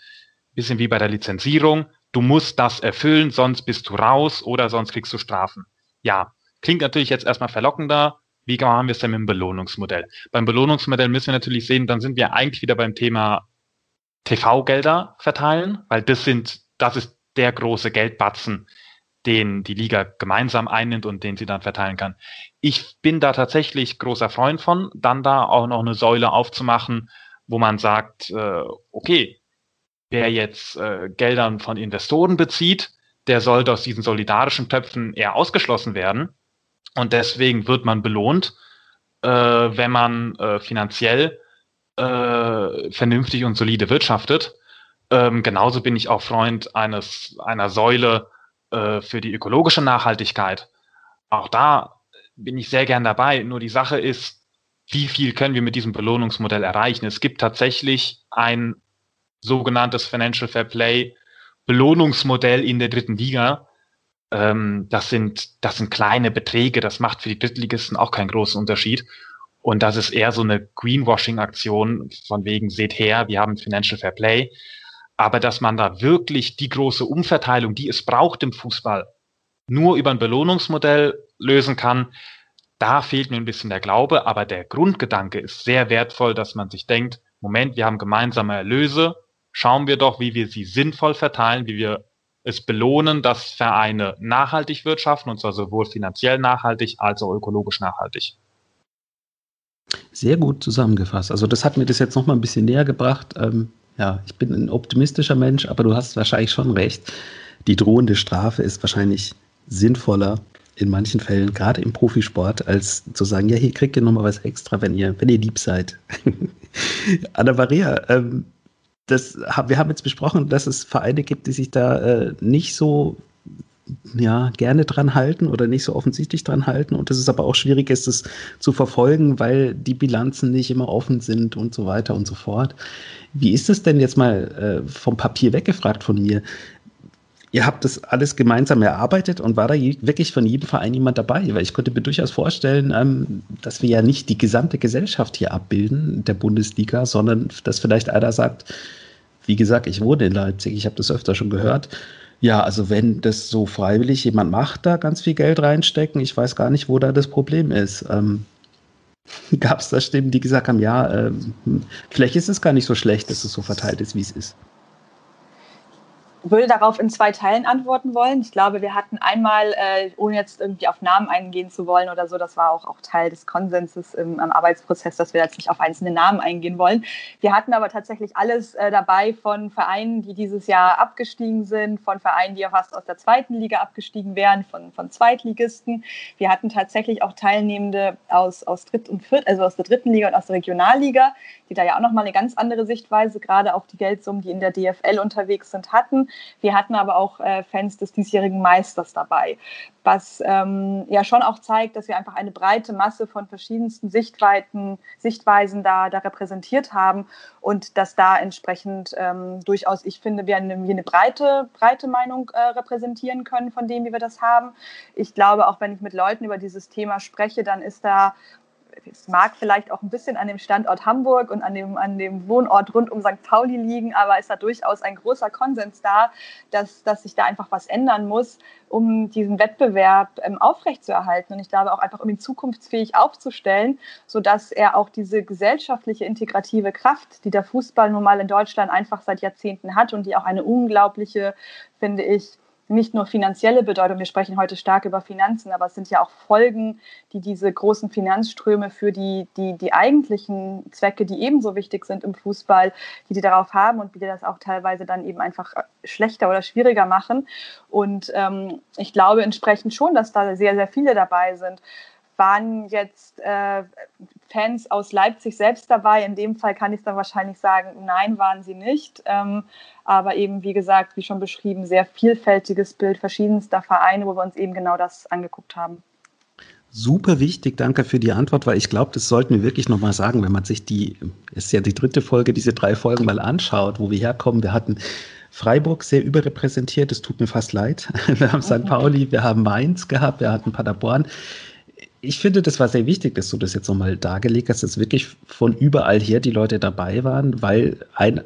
ein bisschen wie bei der Lizenzierung. Du musst das erfüllen, sonst bist du raus oder sonst kriegst du Strafen. Ja, klingt natürlich jetzt erstmal verlockender. Wie machen wir es denn mit dem Belohnungsmodell? Beim Belohnungsmodell müssen wir natürlich sehen, dann sind wir eigentlich wieder beim Thema TV-Gelder verteilen, weil das sind, das ist der große Geldbatzen, den die Liga gemeinsam einnimmt und den sie dann verteilen kann. Ich bin da tatsächlich großer Freund von, dann da auch noch eine Säule aufzumachen, wo man sagt, äh, okay, wer jetzt äh, Geldern von Investoren bezieht, der sollte aus diesen solidarischen Töpfen eher ausgeschlossen werden. Und deswegen wird man belohnt, äh, wenn man äh, finanziell äh, vernünftig und solide wirtschaftet. Ähm, genauso bin ich auch Freund eines einer Säule äh, für die ökologische Nachhaltigkeit. Auch da bin ich sehr gern dabei. Nur die Sache ist, wie viel können wir mit diesem Belohnungsmodell erreichen? Es gibt tatsächlich ein sogenanntes Financial Fair Play Belohnungsmodell in der dritten Liga, ähm, das sind, das sind kleine Beträge, das macht für die Drittligisten auch keinen großen Unterschied. Und das ist eher so eine Greenwashing-Aktion von wegen, seht her, wir haben Financial Fair Play. Aber dass man da wirklich die große Umverteilung, die es braucht im Fußball, nur über ein Belohnungsmodell lösen kann, da fehlt mir ein bisschen der Glaube. Aber der Grundgedanke ist sehr wertvoll, dass man sich denkt, Moment, wir haben gemeinsame Erlöse, schauen wir doch, wie wir sie sinnvoll verteilen, wie wir es belohnen, dass Vereine nachhaltig wirtschaften, und zwar sowohl finanziell nachhaltig als auch ökologisch nachhaltig. Sehr gut zusammengefasst. Also das hat mir das jetzt noch mal ein bisschen näher gebracht. Ähm, ja, ich bin ein optimistischer Mensch, aber du hast wahrscheinlich schon recht. Die drohende Strafe ist wahrscheinlich sinnvoller in manchen Fällen, gerade im Profisport, als zu sagen, ja, hier kriegt ihr noch mal was extra, wenn ihr, wenn ihr lieb seid. Anna Maria, ähm, das, wir haben jetzt besprochen, dass es Vereine gibt, die sich da äh, nicht so ja, gerne dran halten oder nicht so offensichtlich dran halten und dass es aber auch schwierig ist, es zu verfolgen, weil die Bilanzen nicht immer offen sind und so weiter und so fort. Wie ist es denn jetzt mal äh, vom Papier weggefragt von mir? Ihr habt das alles gemeinsam erarbeitet und war da wirklich von jedem Verein jemand dabei? Weil ich könnte mir durchaus vorstellen, ähm, dass wir ja nicht die gesamte Gesellschaft hier abbilden, der Bundesliga, sondern dass vielleicht einer sagt, wie gesagt, ich wohne in Leipzig, ich habe das öfter schon gehört. Ja, also wenn das so freiwillig jemand macht, da ganz viel Geld reinstecken, ich weiß gar nicht, wo da das Problem ist. Ähm, Gab es da Stimmen, die gesagt haben, ja, ähm, vielleicht ist es gar nicht so schlecht, dass es so verteilt ist, wie es ist? Würde darauf in zwei Teilen antworten wollen. Ich glaube, wir hatten einmal, äh, ohne jetzt irgendwie auf Namen eingehen zu wollen oder so, das war auch, auch Teil des Konsenses im, am Arbeitsprozess, dass wir jetzt nicht auf einzelne Namen eingehen wollen. Wir hatten aber tatsächlich alles äh, dabei von Vereinen, die dieses Jahr abgestiegen sind, von Vereinen, die ja fast aus der zweiten Liga abgestiegen wären, von, von Zweitligisten. Wir hatten tatsächlich auch Teilnehmende aus, aus Dritt- und Viert, also aus der dritten Liga und aus der Regionalliga, die da ja auch nochmal eine ganz andere Sichtweise, gerade auf die Geldsummen, die in der DFL unterwegs sind, hatten. Wir hatten aber auch äh, Fans des diesjährigen Meisters dabei, was ähm, ja schon auch zeigt, dass wir einfach eine breite Masse von verschiedensten Sichtweiten, Sichtweisen da, da repräsentiert haben und dass da entsprechend ähm, durchaus, ich finde, wir eine, wir eine breite, breite Meinung äh, repräsentieren können von dem, wie wir das haben. Ich glaube, auch wenn ich mit Leuten über dieses Thema spreche, dann ist da es mag vielleicht auch ein bisschen an dem Standort Hamburg und an dem, an dem Wohnort rund um St. Pauli liegen, aber ist da durchaus ein großer Konsens da, dass, dass sich da einfach was ändern muss, um diesen Wettbewerb ähm, aufrechtzuerhalten. Und ich glaube auch einfach, um ihn zukunftsfähig aufzustellen, sodass er auch diese gesellschaftliche integrative Kraft, die der Fußball nun mal in Deutschland einfach seit Jahrzehnten hat und die auch eine unglaubliche, finde ich, nicht nur finanzielle Bedeutung, wir sprechen heute stark über Finanzen, aber es sind ja auch Folgen, die diese großen Finanzströme für die, die, die eigentlichen Zwecke, die ebenso wichtig sind im Fußball, die die darauf haben und die das auch teilweise dann eben einfach schlechter oder schwieriger machen. Und ähm, ich glaube entsprechend schon, dass da sehr, sehr viele dabei sind waren jetzt äh, Fans aus Leipzig selbst dabei. In dem Fall kann ich dann wahrscheinlich sagen, nein, waren sie nicht. Ähm, aber eben, wie gesagt, wie schon beschrieben, sehr vielfältiges Bild verschiedenster Vereine, wo wir uns eben genau das angeguckt haben. Super wichtig, danke für die Antwort, weil ich glaube, das sollten wir wirklich nochmal sagen, wenn man sich die, ist ja die dritte Folge, diese drei Folgen mal anschaut, wo wir herkommen. Wir hatten Freiburg sehr überrepräsentiert, es tut mir fast leid. Wir haben St. Pauli, wir haben Mainz gehabt, wir hatten Paderborn ich finde, das war sehr wichtig, dass du das jetzt nochmal dargelegt hast, dass wirklich von überall her die Leute dabei waren, weil ein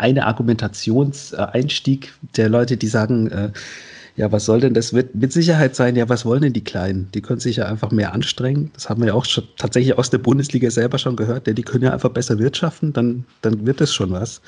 eine Argumentationseinstieg der Leute, die sagen, äh, ja, was soll denn das? Wird mit Sicherheit sein, ja, was wollen denn die Kleinen? Die können sich ja einfach mehr anstrengen. Das haben wir ja auch schon tatsächlich aus der Bundesliga selber schon gehört, denn die können ja einfach besser wirtschaften, dann, dann wird das schon was.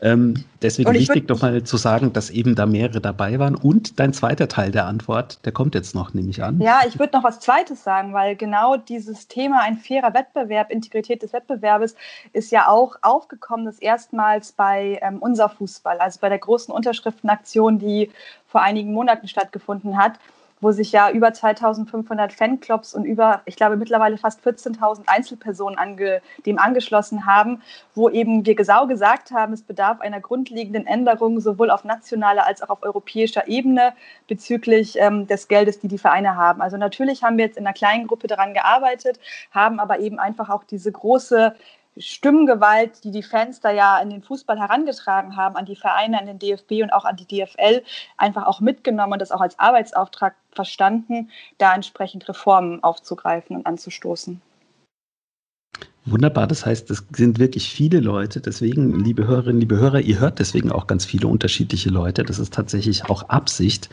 Ähm, deswegen wichtig nochmal zu sagen, dass eben da mehrere dabei waren. Und dein zweiter Teil der Antwort, der kommt jetzt noch, nehme ich an. Ja, ich würde noch was Zweites sagen, weil genau dieses Thema ein fairer Wettbewerb, Integrität des Wettbewerbes, ist ja auch aufgekommen, das erstmals bei ähm, unser Fußball, also bei der großen Unterschriftenaktion, die vor einigen Monaten stattgefunden hat, wo sich ja über 2500 Fanclubs und über, ich glaube, mittlerweile fast 14.000 Einzelpersonen ange, dem angeschlossen haben, wo eben wir genau gesagt haben, es bedarf einer grundlegenden Änderung sowohl auf nationaler als auch auf europäischer Ebene bezüglich ähm, des Geldes, die die Vereine haben. Also natürlich haben wir jetzt in einer kleinen Gruppe daran gearbeitet, haben aber eben einfach auch diese große Stimmgewalt, die die Fans da ja in den Fußball herangetragen haben, an die Vereine, an den DFB und auch an die DFL, einfach auch mitgenommen und das auch als Arbeitsauftrag verstanden, da entsprechend Reformen aufzugreifen und anzustoßen. Wunderbar, das heißt, es sind wirklich viele Leute. Deswegen, liebe Hörerinnen, liebe Hörer, ihr hört deswegen auch ganz viele unterschiedliche Leute. Das ist tatsächlich auch Absicht,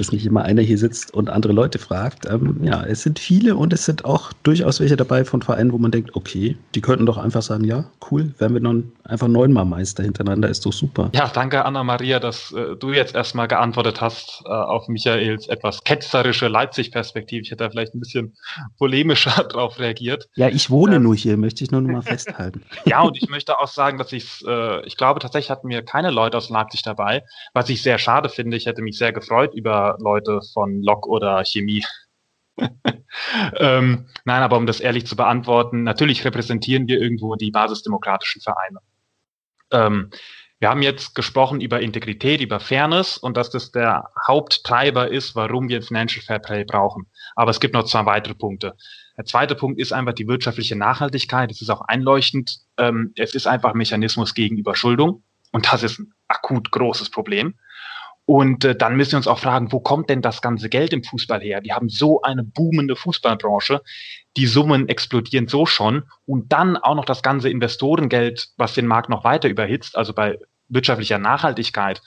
dass nicht immer einer hier sitzt und andere Leute fragt. Ähm, ja, es sind viele und es sind auch durchaus welche dabei von Vereinen, wo man denkt, okay, die könnten doch einfach sagen, ja, cool, werden wir nun einfach neunmal Meister hintereinander, ist doch super. Ja, danke Anna-Maria, dass äh, du jetzt erstmal geantwortet hast äh, auf Michaels etwas ketzerische Leipzig-Perspektive. Ich hätte da vielleicht ein bisschen polemischer drauf reagiert. Ja, ich wohne ähm, nur hier möchte ich nur noch mal festhalten. ja, und ich möchte auch sagen, dass ich äh, ich glaube tatsächlich hatten wir keine Leute aus Leipzig dabei, was ich sehr schade finde. Ich hätte mich sehr gefreut über Leute von Lok oder Chemie. ähm, nein, aber um das ehrlich zu beantworten, natürlich repräsentieren wir irgendwo die basisdemokratischen Vereine. Ähm, wir haben jetzt gesprochen über Integrität, über Fairness und dass das der Haupttreiber ist, warum wir Financial Fair Play brauchen. Aber es gibt noch zwei weitere Punkte. Der zweite Punkt ist einfach die wirtschaftliche Nachhaltigkeit. Es ist auch einleuchtend. Ähm, es ist einfach ein Mechanismus gegen Überschuldung. Und das ist ein akut großes Problem. Und äh, dann müssen wir uns auch fragen, wo kommt denn das ganze Geld im Fußball her? Wir haben so eine boomende Fußballbranche. Die Summen explodieren so schon. Und dann auch noch das ganze Investorengeld, was den Markt noch weiter überhitzt. Also bei wirtschaftlicher Nachhaltigkeit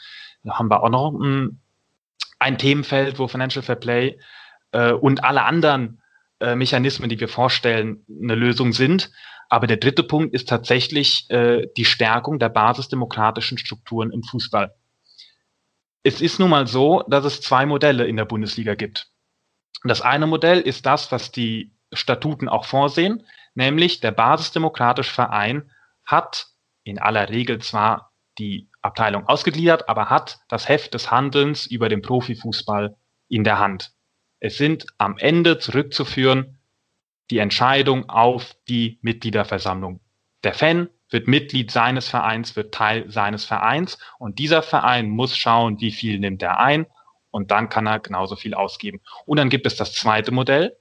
haben wir auch noch ein, ein Themenfeld, wo Financial Fair Play äh, und alle anderen äh, Mechanismen, die wir vorstellen, eine Lösung sind. Aber der dritte Punkt ist tatsächlich äh, die Stärkung der basisdemokratischen Strukturen im Fußball. Es ist nun mal so, dass es zwei Modelle in der Bundesliga gibt. Das eine Modell ist das, was die Statuten auch vorsehen, nämlich der basisdemokratische Verein hat in aller Regel zwar die Abteilung ausgegliedert, aber hat das Heft des Handelns über den Profifußball in der Hand. Es sind am Ende zurückzuführen die Entscheidung auf die Mitgliederversammlung. Der Fan wird Mitglied seines Vereins, wird Teil seines Vereins und dieser Verein muss schauen, wie viel nimmt er ein und dann kann er genauso viel ausgeben. Und dann gibt es das zweite Modell,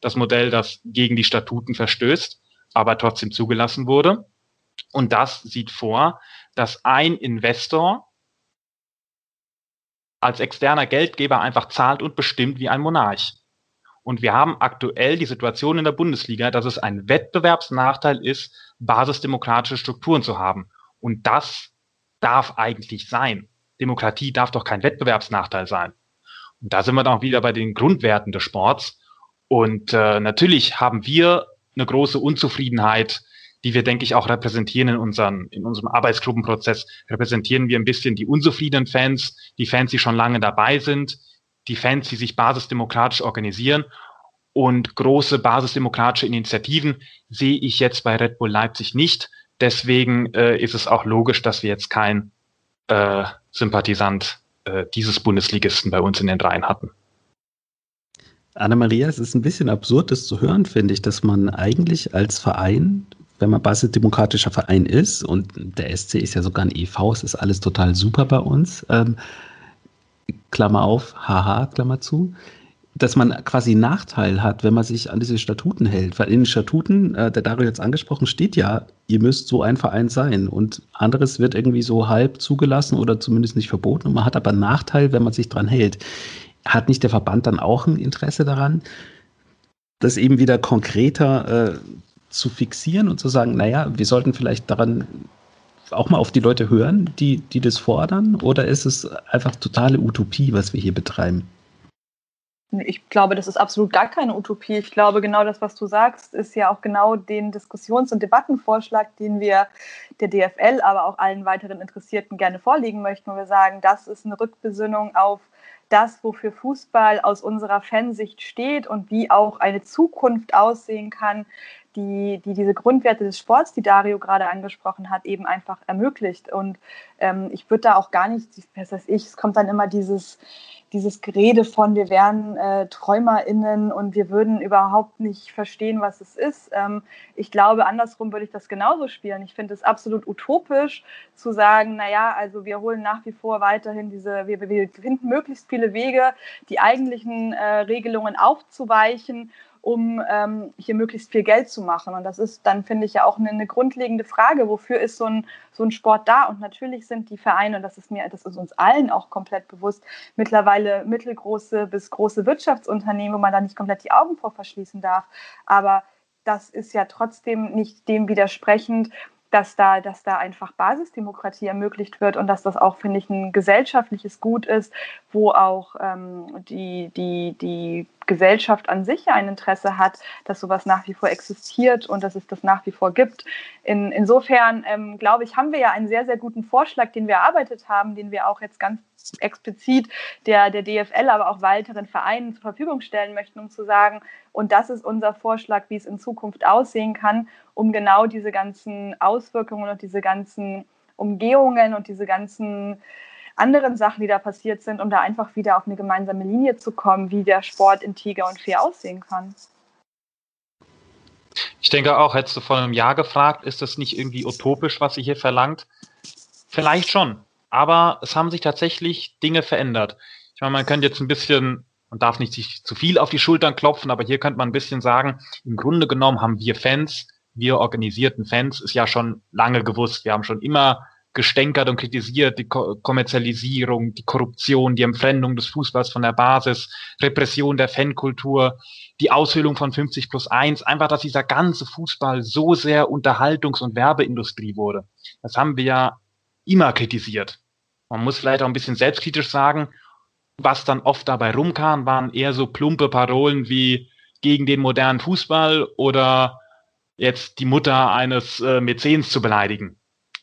das Modell, das gegen die Statuten verstößt, aber trotzdem zugelassen wurde. Und das sieht vor, dass ein Investor als externer Geldgeber einfach zahlt und bestimmt wie ein Monarch. Und wir haben aktuell die Situation in der Bundesliga, dass es ein Wettbewerbsnachteil ist, basisdemokratische Strukturen zu haben. Und das darf eigentlich sein. Demokratie darf doch kein Wettbewerbsnachteil sein. Und da sind wir dann auch wieder bei den Grundwerten des Sports. Und äh, natürlich haben wir eine große Unzufriedenheit die wir, denke ich, auch repräsentieren in, unseren, in unserem Arbeitsgruppenprozess, repräsentieren wir ein bisschen die unzufriedenen Fans, die Fans, die schon lange dabei sind, die Fans, die sich basisdemokratisch organisieren und große basisdemokratische Initiativen sehe ich jetzt bei Red Bull Leipzig nicht. Deswegen äh, ist es auch logisch, dass wir jetzt kein äh, Sympathisant äh, dieses Bundesligisten bei uns in den Reihen hatten. Anna-Maria, es ist ein bisschen absurd, das zu hören, finde ich, dass man eigentlich als Verein, wenn man basisdemokratischer Verein ist, und der SC ist ja sogar ein EV, es ist alles total super bei uns, ähm, Klammer auf, haha, Klammer zu, dass man quasi Nachteil hat, wenn man sich an diese Statuten hält. Weil in den Statuten, äh, der Dario jetzt angesprochen, steht ja, ihr müsst so ein Verein sein. Und anderes wird irgendwie so halb zugelassen oder zumindest nicht verboten. Und man hat aber einen Nachteil, wenn man sich dran hält. Hat nicht der Verband dann auch ein Interesse daran, das eben wieder konkreter äh, zu fixieren und zu sagen, naja, wir sollten vielleicht daran auch mal auf die Leute hören, die, die das fordern? Oder ist es einfach totale Utopie, was wir hier betreiben? Ich glaube, das ist absolut gar keine Utopie. Ich glaube, genau das, was du sagst, ist ja auch genau den Diskussions- und Debattenvorschlag, den wir der DFL, aber auch allen weiteren Interessierten gerne vorlegen möchten, wo wir sagen, das ist eine Rückbesinnung auf das, wofür Fußball aus unserer Fansicht steht und wie auch eine Zukunft aussehen kann, die, die diese Grundwerte des Sports, die Dario gerade angesprochen hat, eben einfach ermöglicht. Und ähm, ich würde da auch gar nicht, was weiß ich, es kommt dann immer dieses, dieses Gerede von, wir wären äh, TräumerInnen und wir würden überhaupt nicht verstehen, was es ist. Ähm, ich glaube, andersrum würde ich das genauso spielen. Ich finde es absolut utopisch zu sagen, naja, also wir holen nach wie vor weiterhin diese, wir, wir finden möglichst viele Wege, die eigentlichen äh, Regelungen aufzuweichen um ähm, hier möglichst viel Geld zu machen. Und das ist dann, finde ich, ja auch eine, eine, grundlegende Frage, wofür ist so ein, so ein Sport da? Und natürlich sind die Vereine, und das ist mir, das ist uns allen auch komplett bewusst, mittlerweile mittelgroße bis große Wirtschaftsunternehmen, wo man da nicht komplett die Augen vor verschließen darf. Aber das ist ja trotzdem nicht dem widersprechend, dass da, dass da einfach Basisdemokratie ermöglicht wird und dass das auch, finde ich, ein gesellschaftliches Gut ist, wo auch ähm, die, die, die Gesellschaft an sich ein Interesse hat, dass sowas nach wie vor existiert und dass es das nach wie vor gibt. In, insofern, ähm, glaube ich, haben wir ja einen sehr, sehr guten Vorschlag, den wir erarbeitet haben, den wir auch jetzt ganz explizit der, der DFL, aber auch weiteren Vereinen zur Verfügung stellen möchten, um zu sagen, und das ist unser Vorschlag, wie es in Zukunft aussehen kann, um genau diese ganzen Auswirkungen und diese ganzen Umgehungen und diese ganzen anderen Sachen, die da passiert sind, um da einfach wieder auf eine gemeinsame Linie zu kommen, wie der Sport integer und fair aussehen kann. Ich denke auch, hättest du vor einem Jahr gefragt, ist das nicht irgendwie utopisch, was sie hier verlangt? Vielleicht schon, aber es haben sich tatsächlich Dinge verändert. Ich meine, man könnte jetzt ein bisschen, man darf nicht sich zu viel auf die Schultern klopfen, aber hier könnte man ein bisschen sagen, im Grunde genommen haben wir Fans, wir organisierten Fans, ist ja schon lange gewusst. Wir haben schon immer gestänkert und kritisiert, die Ko Kommerzialisierung, die Korruption, die Entfremdung des Fußballs von der Basis, Repression der Fankultur, die Aushöhlung von 50 plus 1, einfach, dass dieser ganze Fußball so sehr Unterhaltungs- und Werbeindustrie wurde. Das haben wir ja immer kritisiert. Man muss vielleicht auch ein bisschen selbstkritisch sagen, was dann oft dabei rumkam, waren eher so plumpe Parolen wie gegen den modernen Fußball oder jetzt die Mutter eines äh, Mäzens zu beleidigen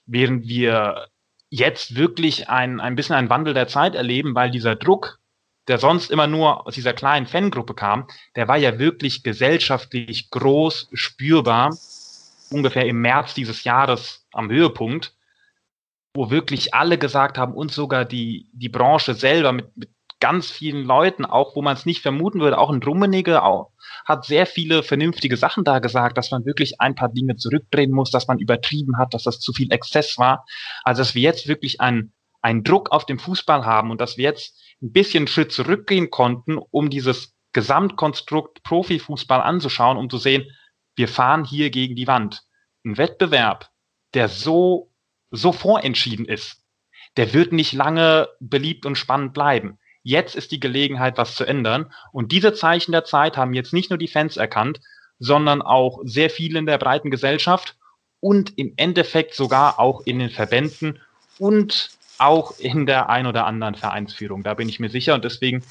während wir jetzt wirklich ein, ein bisschen einen Wandel der Zeit erleben, weil dieser Druck, der sonst immer nur aus dieser kleinen Fangruppe kam, der war ja wirklich gesellschaftlich groß spürbar, ungefähr im März dieses Jahres am Höhepunkt, wo wirklich alle gesagt haben und sogar die, die Branche selber mit, mit ganz vielen Leuten, auch wo man es nicht vermuten würde, auch ein Rummenigge auch, hat sehr viele vernünftige Sachen da gesagt, dass man wirklich ein paar Dinge zurückdrehen muss, dass man übertrieben hat, dass das zu viel Exzess war. Also dass wir jetzt wirklich einen, einen Druck auf dem Fußball haben und dass wir jetzt ein bisschen einen Schritt zurückgehen konnten, um dieses Gesamtkonstrukt Profifußball anzuschauen, um zu sehen, wir fahren hier gegen die Wand. Ein Wettbewerb, der so, so vorentschieden ist, der wird nicht lange beliebt und spannend bleiben. Jetzt ist die Gelegenheit, was zu ändern. Und diese Zeichen der Zeit haben jetzt nicht nur die Fans erkannt, sondern auch sehr viele in der breiten Gesellschaft und im Endeffekt sogar auch in den Verbänden und auch in der ein oder anderen Vereinsführung. Da bin ich mir sicher. Und deswegen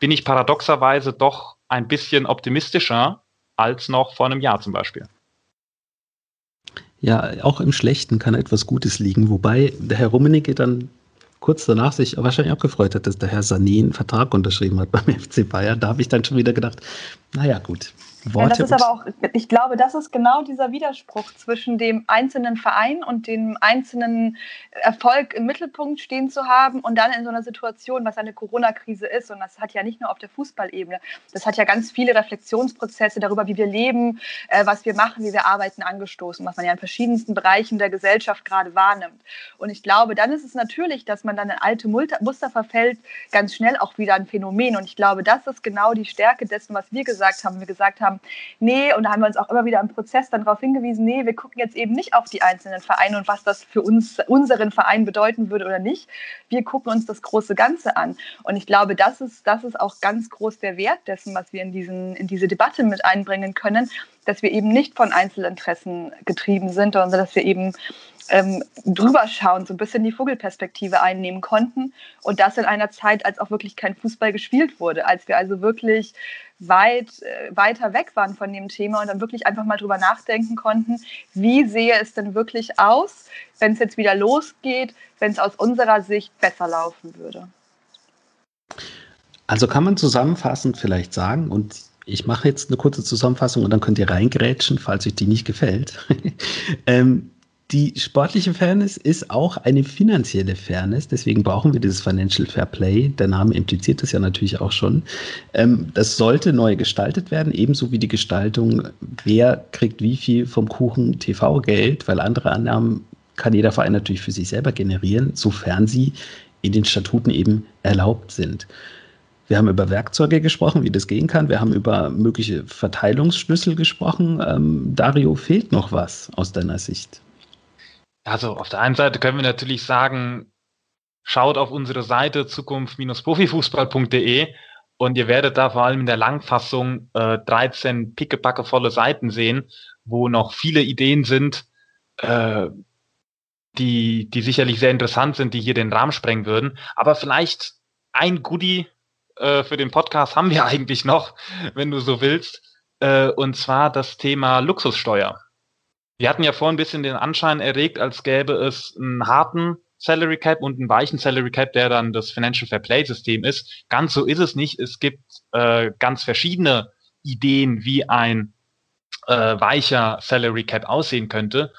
bin ich paradoxerweise doch ein bisschen optimistischer als noch vor einem Jahr zum Beispiel. Ja, auch im Schlechten kann etwas Gutes liegen, wobei der Herr Rummenigge dann kurz danach sich wahrscheinlich auch gefreut hat, dass der Herr Sané einen Vertrag unterschrieben hat beim FC Bayern. Da habe ich dann schon wieder gedacht, naja gut, Worte. Ja, das ist aber auch, ich glaube, das ist genau dieser Widerspruch zwischen dem einzelnen Verein und dem einzelnen Erfolg im Mittelpunkt stehen zu haben und dann in so einer Situation, was eine Corona-Krise ist. Und das hat ja nicht nur auf der Fußballebene, das hat ja ganz viele Reflexionsprozesse darüber, wie wir leben, äh, was wir machen, wie wir arbeiten, angestoßen, was man ja in verschiedensten Bereichen der Gesellschaft gerade wahrnimmt. Und ich glaube, dann ist es natürlich, dass man dann in alte Muster verfällt, ganz schnell auch wieder ein Phänomen. Und ich glaube, das ist genau die Stärke dessen, was wir gesagt haben. Wir gesagt haben, nee, und da haben wir uns auch immer wieder im Prozess dann darauf hingewiesen, nee, wir gucken jetzt eben nicht auf die einzelnen Vereine und was das für uns, unseren Verein bedeuten würde oder nicht. Wir gucken uns das große Ganze an. Und ich glaube, das ist, das ist auch ganz groß der Wert dessen, was wir in, diesen, in diese Debatte mit einbringen können, dass wir eben nicht von Einzelinteressen getrieben sind, sondern dass wir eben ähm, drüber schauen, so ein bisschen die Vogelperspektive einnehmen konnten. Und das in einer Zeit, als auch wirklich kein Fußball gespielt wurde, als wir also wirklich weit äh, weiter weg waren von dem Thema und dann wirklich einfach mal drüber nachdenken konnten, wie sehe es denn wirklich aus, wenn es jetzt wieder losgeht, wenn es aus unserer Sicht besser laufen würde. Also kann man zusammenfassend vielleicht sagen, und ich mache jetzt eine kurze Zusammenfassung und dann könnt ihr reingrätschen, falls euch die nicht gefällt. ähm, die sportliche Fairness ist auch eine finanzielle Fairness. Deswegen brauchen wir dieses Financial Fair Play. Der Name impliziert das ja natürlich auch schon. Ähm, das sollte neu gestaltet werden, ebenso wie die Gestaltung, wer kriegt wie viel vom Kuchen TV-Geld, weil andere Annahmen kann jeder Verein natürlich für sich selber generieren, sofern sie in den Statuten eben erlaubt sind. Wir haben über Werkzeuge gesprochen, wie das gehen kann. Wir haben über mögliche Verteilungsschlüssel gesprochen. Ähm, Dario, fehlt noch was aus deiner Sicht? Also auf der einen Seite können wir natürlich sagen, schaut auf unsere Seite zukunft-profifußball.de und ihr werdet da vor allem in der Langfassung äh, 13 pickepackevolle Seiten sehen, wo noch viele Ideen sind, äh, die, die sicherlich sehr interessant sind, die hier den Rahmen sprengen würden. Aber vielleicht ein Goodie äh, für den Podcast haben wir eigentlich noch, wenn du so willst, äh, und zwar das Thema Luxussteuer. Wir hatten ja vorhin ein bisschen den Anschein erregt, als gäbe es einen harten Salary Cap und einen weichen Salary Cap, der dann das Financial Fair Play System ist. Ganz so ist es nicht. Es gibt äh, ganz verschiedene Ideen, wie ein äh, weicher Salary Cap aussehen könnte.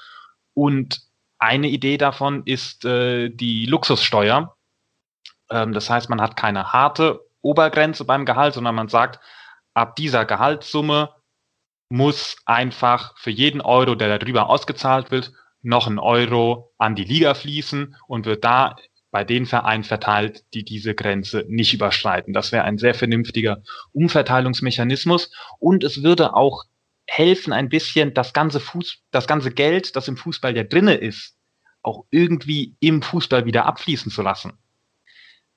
Und eine Idee davon ist äh, die Luxussteuer. Ähm, das heißt, man hat keine harte Obergrenze beim Gehalt, sondern man sagt, ab dieser Gehaltssumme muss einfach für jeden Euro, der darüber ausgezahlt wird, noch ein Euro an die Liga fließen und wird da bei den Vereinen verteilt, die diese Grenze nicht überschreiten. Das wäre ein sehr vernünftiger Umverteilungsmechanismus und es würde auch helfen, ein bisschen das ganze Fuß, das ganze Geld, das im Fußball ja drinne ist, auch irgendwie im Fußball wieder abfließen zu lassen.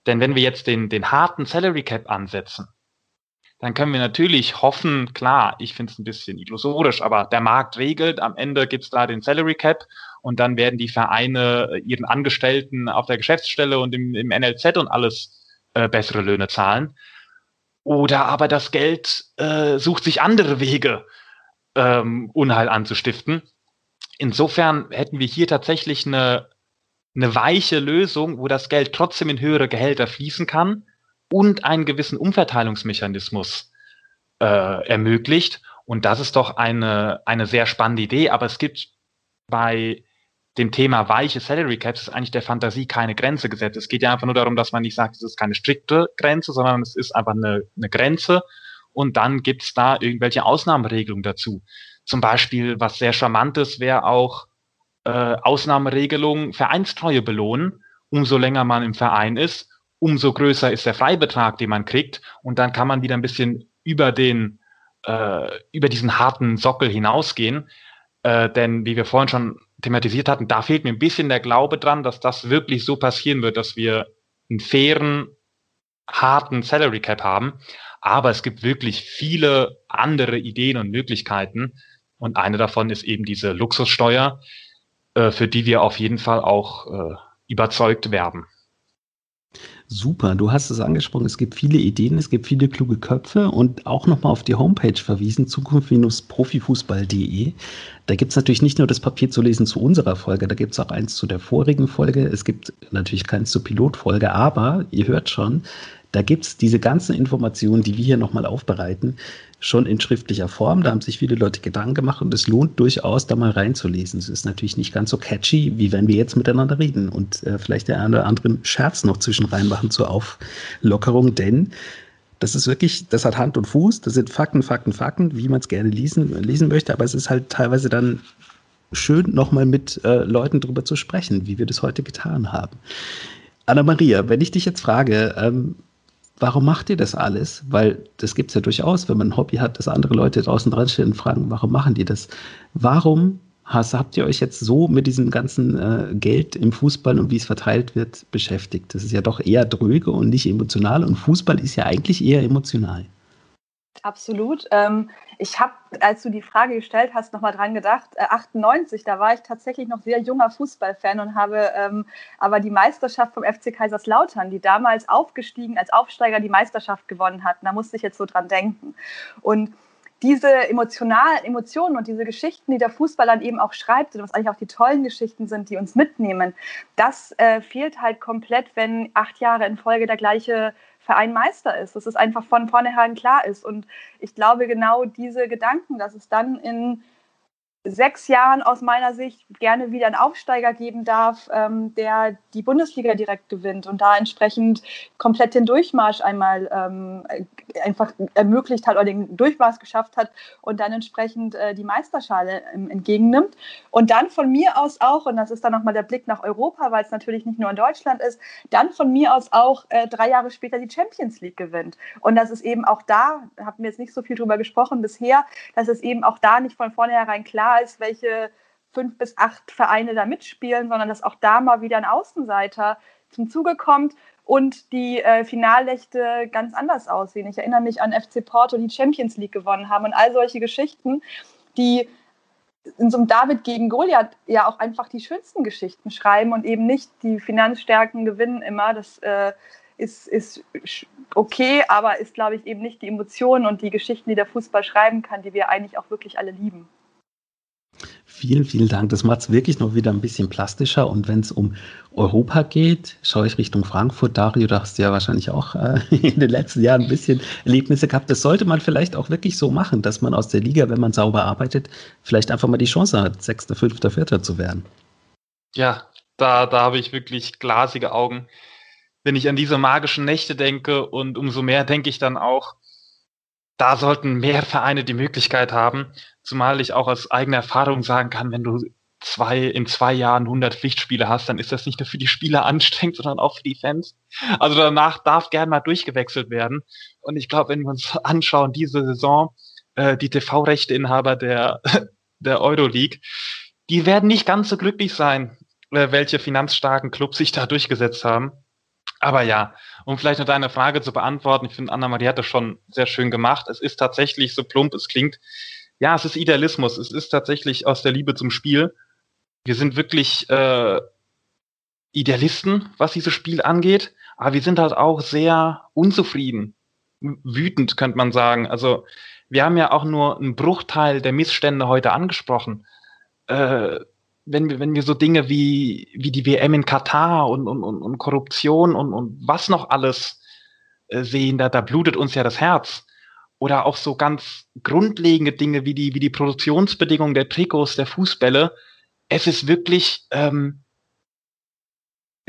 Denn wenn wir jetzt den, den harten Salary Cap ansetzen, dann können wir natürlich hoffen, klar, ich finde es ein bisschen illusorisch, aber der Markt regelt, am Ende gibt es da den Salary Cap und dann werden die Vereine äh, ihren Angestellten auf der Geschäftsstelle und im, im NLZ und alles äh, bessere Löhne zahlen. Oder aber das Geld äh, sucht sich andere Wege, ähm, Unheil anzustiften. Insofern hätten wir hier tatsächlich eine, eine weiche Lösung, wo das Geld trotzdem in höhere Gehälter fließen kann und einen gewissen Umverteilungsmechanismus äh, ermöglicht. Und das ist doch eine, eine sehr spannende Idee. Aber es gibt bei dem Thema weiche Salary Caps ist eigentlich der Fantasie keine Grenze gesetzt. Es geht ja einfach nur darum, dass man nicht sagt, es ist keine strikte Grenze, sondern es ist einfach eine, eine Grenze und dann gibt es da irgendwelche Ausnahmeregelungen dazu. Zum Beispiel, was sehr charmantes wäre auch äh, Ausnahmeregelungen Vereinstreue belohnen, umso länger man im Verein ist umso größer ist der Freibetrag, den man kriegt. Und dann kann man wieder ein bisschen über den, äh, über diesen harten Sockel hinausgehen. Äh, denn wie wir vorhin schon thematisiert hatten, da fehlt mir ein bisschen der Glaube dran, dass das wirklich so passieren wird, dass wir einen fairen, harten Salary Cap haben. Aber es gibt wirklich viele andere Ideen und Möglichkeiten. Und eine davon ist eben diese Luxussteuer, äh, für die wir auf jeden Fall auch äh, überzeugt werben. Super, du hast es angesprochen, es gibt viele Ideen, es gibt viele kluge Köpfe und auch nochmal auf die Homepage verwiesen, zukunft-profifußball.de. Da gibt es natürlich nicht nur das Papier zu lesen zu unserer Folge, da gibt es auch eins zu der vorigen Folge. Es gibt natürlich keins zur Pilotfolge, aber ihr hört schon, da gibt es diese ganzen Informationen, die wir hier nochmal aufbereiten, schon in schriftlicher Form. Da haben sich viele Leute Gedanken gemacht und es lohnt durchaus, da mal reinzulesen. Es ist natürlich nicht ganz so catchy, wie wenn wir jetzt miteinander reden und äh, vielleicht der eine oder andere Scherz noch zwischen reinmachen zur Auflockerung, denn das ist wirklich, das hat Hand und Fuß, das sind Fakten, Fakten, Fakten, wie man es gerne lesen, lesen möchte, aber es ist halt teilweise dann schön, nochmal mit äh, Leuten drüber zu sprechen, wie wir das heute getan haben. Anna-Maria, wenn ich dich jetzt frage, ähm, warum macht ihr das alles? Weil das gibt es ja durchaus, wenn man ein Hobby hat, dass andere Leute draußen dran stehen und fragen, warum machen die das? Warum hast, habt ihr euch jetzt so mit diesem ganzen äh, Geld im Fußball und wie es verteilt wird beschäftigt? Das ist ja doch eher dröge und nicht emotional und Fußball ist ja eigentlich eher emotional. Absolut. Ähm, ich habe, als du die Frage gestellt hast, nochmal dran gedacht. Äh, 98, da war ich tatsächlich noch sehr junger Fußballfan und habe ähm, aber die Meisterschaft vom FC Kaiserslautern, die damals aufgestiegen als Aufsteiger die Meisterschaft gewonnen hatten, da musste ich jetzt so dran denken. Und diese emotionalen Emotionen und diese Geschichten, die der Fußball dann eben auch schreibt, und was eigentlich auch die tollen Geschichten sind, die uns mitnehmen, das äh, fehlt halt komplett, wenn acht Jahre in Folge der gleiche Verein Meister ist, dass es einfach von vornherein klar ist. Und ich glaube, genau diese Gedanken, dass es dann in sechs Jahren aus meiner Sicht gerne wieder einen Aufsteiger geben darf, ähm, der die Bundesliga direkt gewinnt und da entsprechend komplett den Durchmarsch einmal ähm, einfach ermöglicht hat oder den Durchmarsch geschafft hat und dann entsprechend äh, die Meisterschale ähm, entgegennimmt. Und dann von mir aus auch, und das ist dann nochmal der Blick nach Europa, weil es natürlich nicht nur in Deutschland ist, dann von mir aus auch äh, drei Jahre später die Champions League gewinnt. Und das ist eben auch da, haben wir jetzt nicht so viel drüber gesprochen bisher, dass es eben auch da nicht von vornherein klar klar ist, welche fünf bis acht Vereine da mitspielen, sondern dass auch da mal wieder ein Außenseiter zum Zuge kommt und die äh, Finallechte ganz anders aussehen. Ich erinnere mich an FC Porto, die Champions League gewonnen haben und all solche Geschichten, die in so einem David gegen Goliath ja auch einfach die schönsten Geschichten schreiben und eben nicht die Finanzstärken gewinnen immer. Das äh, ist, ist okay, aber ist, glaube ich, eben nicht die Emotionen und die Geschichten, die der Fußball schreiben kann, die wir eigentlich auch wirklich alle lieben. Vielen, vielen Dank. Das macht es wirklich noch wieder ein bisschen plastischer. Und wenn es um Europa geht, schaue ich Richtung Frankfurt. Dario, da hast du ja wahrscheinlich auch äh, in den letzten Jahren ein bisschen Erlebnisse gehabt. Das sollte man vielleicht auch wirklich so machen, dass man aus der Liga, wenn man sauber arbeitet, vielleicht einfach mal die Chance hat, Sechster, Fünfter, Vierter zu werden. Ja, da, da habe ich wirklich glasige Augen, wenn ich an diese magischen Nächte denke. Und umso mehr denke ich dann auch, da sollten mehr Vereine die Möglichkeit haben, zumal ich auch aus eigener Erfahrung sagen kann, wenn du zwei, in zwei Jahren 100 Pflichtspiele hast, dann ist das nicht nur für die Spieler anstrengend, sondern auch für die Fans. Also danach darf gern mal durchgewechselt werden. Und ich glaube, wenn wir uns anschauen, diese Saison, äh, die TV-Rechteinhaber der, der Euroleague, die werden nicht ganz so glücklich sein, äh, welche finanzstarken Clubs sich da durchgesetzt haben. Aber ja, um vielleicht noch deine Frage zu beantworten, ich finde, Anna-Maria hat das schon sehr schön gemacht. Es ist tatsächlich, so plump es klingt, ja, es ist Idealismus. Es ist tatsächlich aus der Liebe zum Spiel. Wir sind wirklich äh, Idealisten, was dieses Spiel angeht, aber wir sind halt auch sehr unzufrieden, wütend, könnte man sagen. Also wir haben ja auch nur einen Bruchteil der Missstände heute angesprochen. Äh, wenn wir, wenn wir so Dinge wie, wie die WM in Katar und, und, und, und Korruption und, und was noch alles äh, sehen, da, da blutet uns ja das Herz. Oder auch so ganz grundlegende Dinge wie die, wie die Produktionsbedingungen der Trikots, der Fußbälle. Es ist wirklich ähm,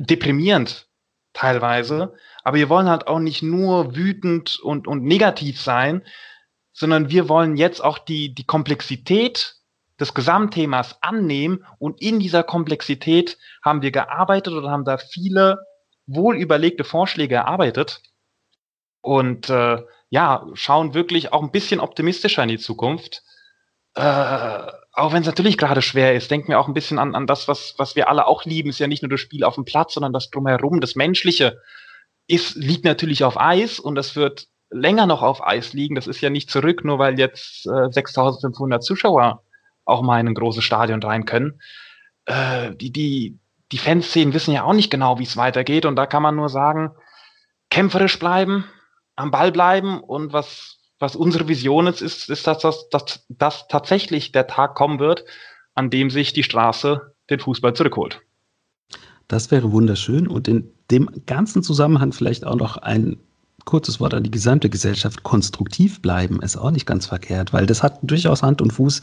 deprimierend teilweise. Aber wir wollen halt auch nicht nur wütend und, und negativ sein, sondern wir wollen jetzt auch die, die Komplexität des Gesamtthemas annehmen und in dieser Komplexität haben wir gearbeitet oder haben da viele wohl überlegte Vorschläge erarbeitet und äh, ja, schauen wirklich auch ein bisschen optimistischer in die Zukunft. Äh, auch wenn es natürlich gerade schwer ist, denken wir auch ein bisschen an, an das, was, was wir alle auch lieben, ist ja nicht nur das Spiel auf dem Platz, sondern das drumherum, das Menschliche, ist, liegt natürlich auf Eis und das wird länger noch auf Eis liegen. Das ist ja nicht zurück, nur weil jetzt äh, 6500 Zuschauer auch mal in ein großes Stadion rein können. Äh, die, die, die Fanszenen wissen ja auch nicht genau, wie es weitergeht. Und da kann man nur sagen, kämpferisch bleiben, am Ball bleiben und was, was unsere Vision ist, ist, ist dass, dass, dass, dass tatsächlich der Tag kommen wird, an dem sich die Straße den Fußball zurückholt. Das wäre wunderschön und in dem ganzen Zusammenhang vielleicht auch noch ein kurzes Wort an die gesamte Gesellschaft. Konstruktiv bleiben ist auch nicht ganz verkehrt, weil das hat durchaus Hand und Fuß,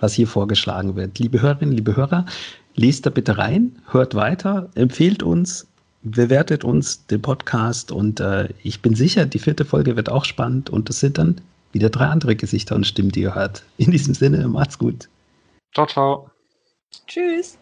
was hier vorgeschlagen wird. Liebe Hörerinnen, liebe Hörer, lest da bitte rein, hört weiter, empfehlt uns, bewertet uns den Podcast und äh, ich bin sicher, die vierte Folge wird auch spannend und es sind dann wieder drei andere Gesichter und Stimmen, die ihr hört. In diesem Sinne, macht's gut. Ciao, ciao. Tschüss.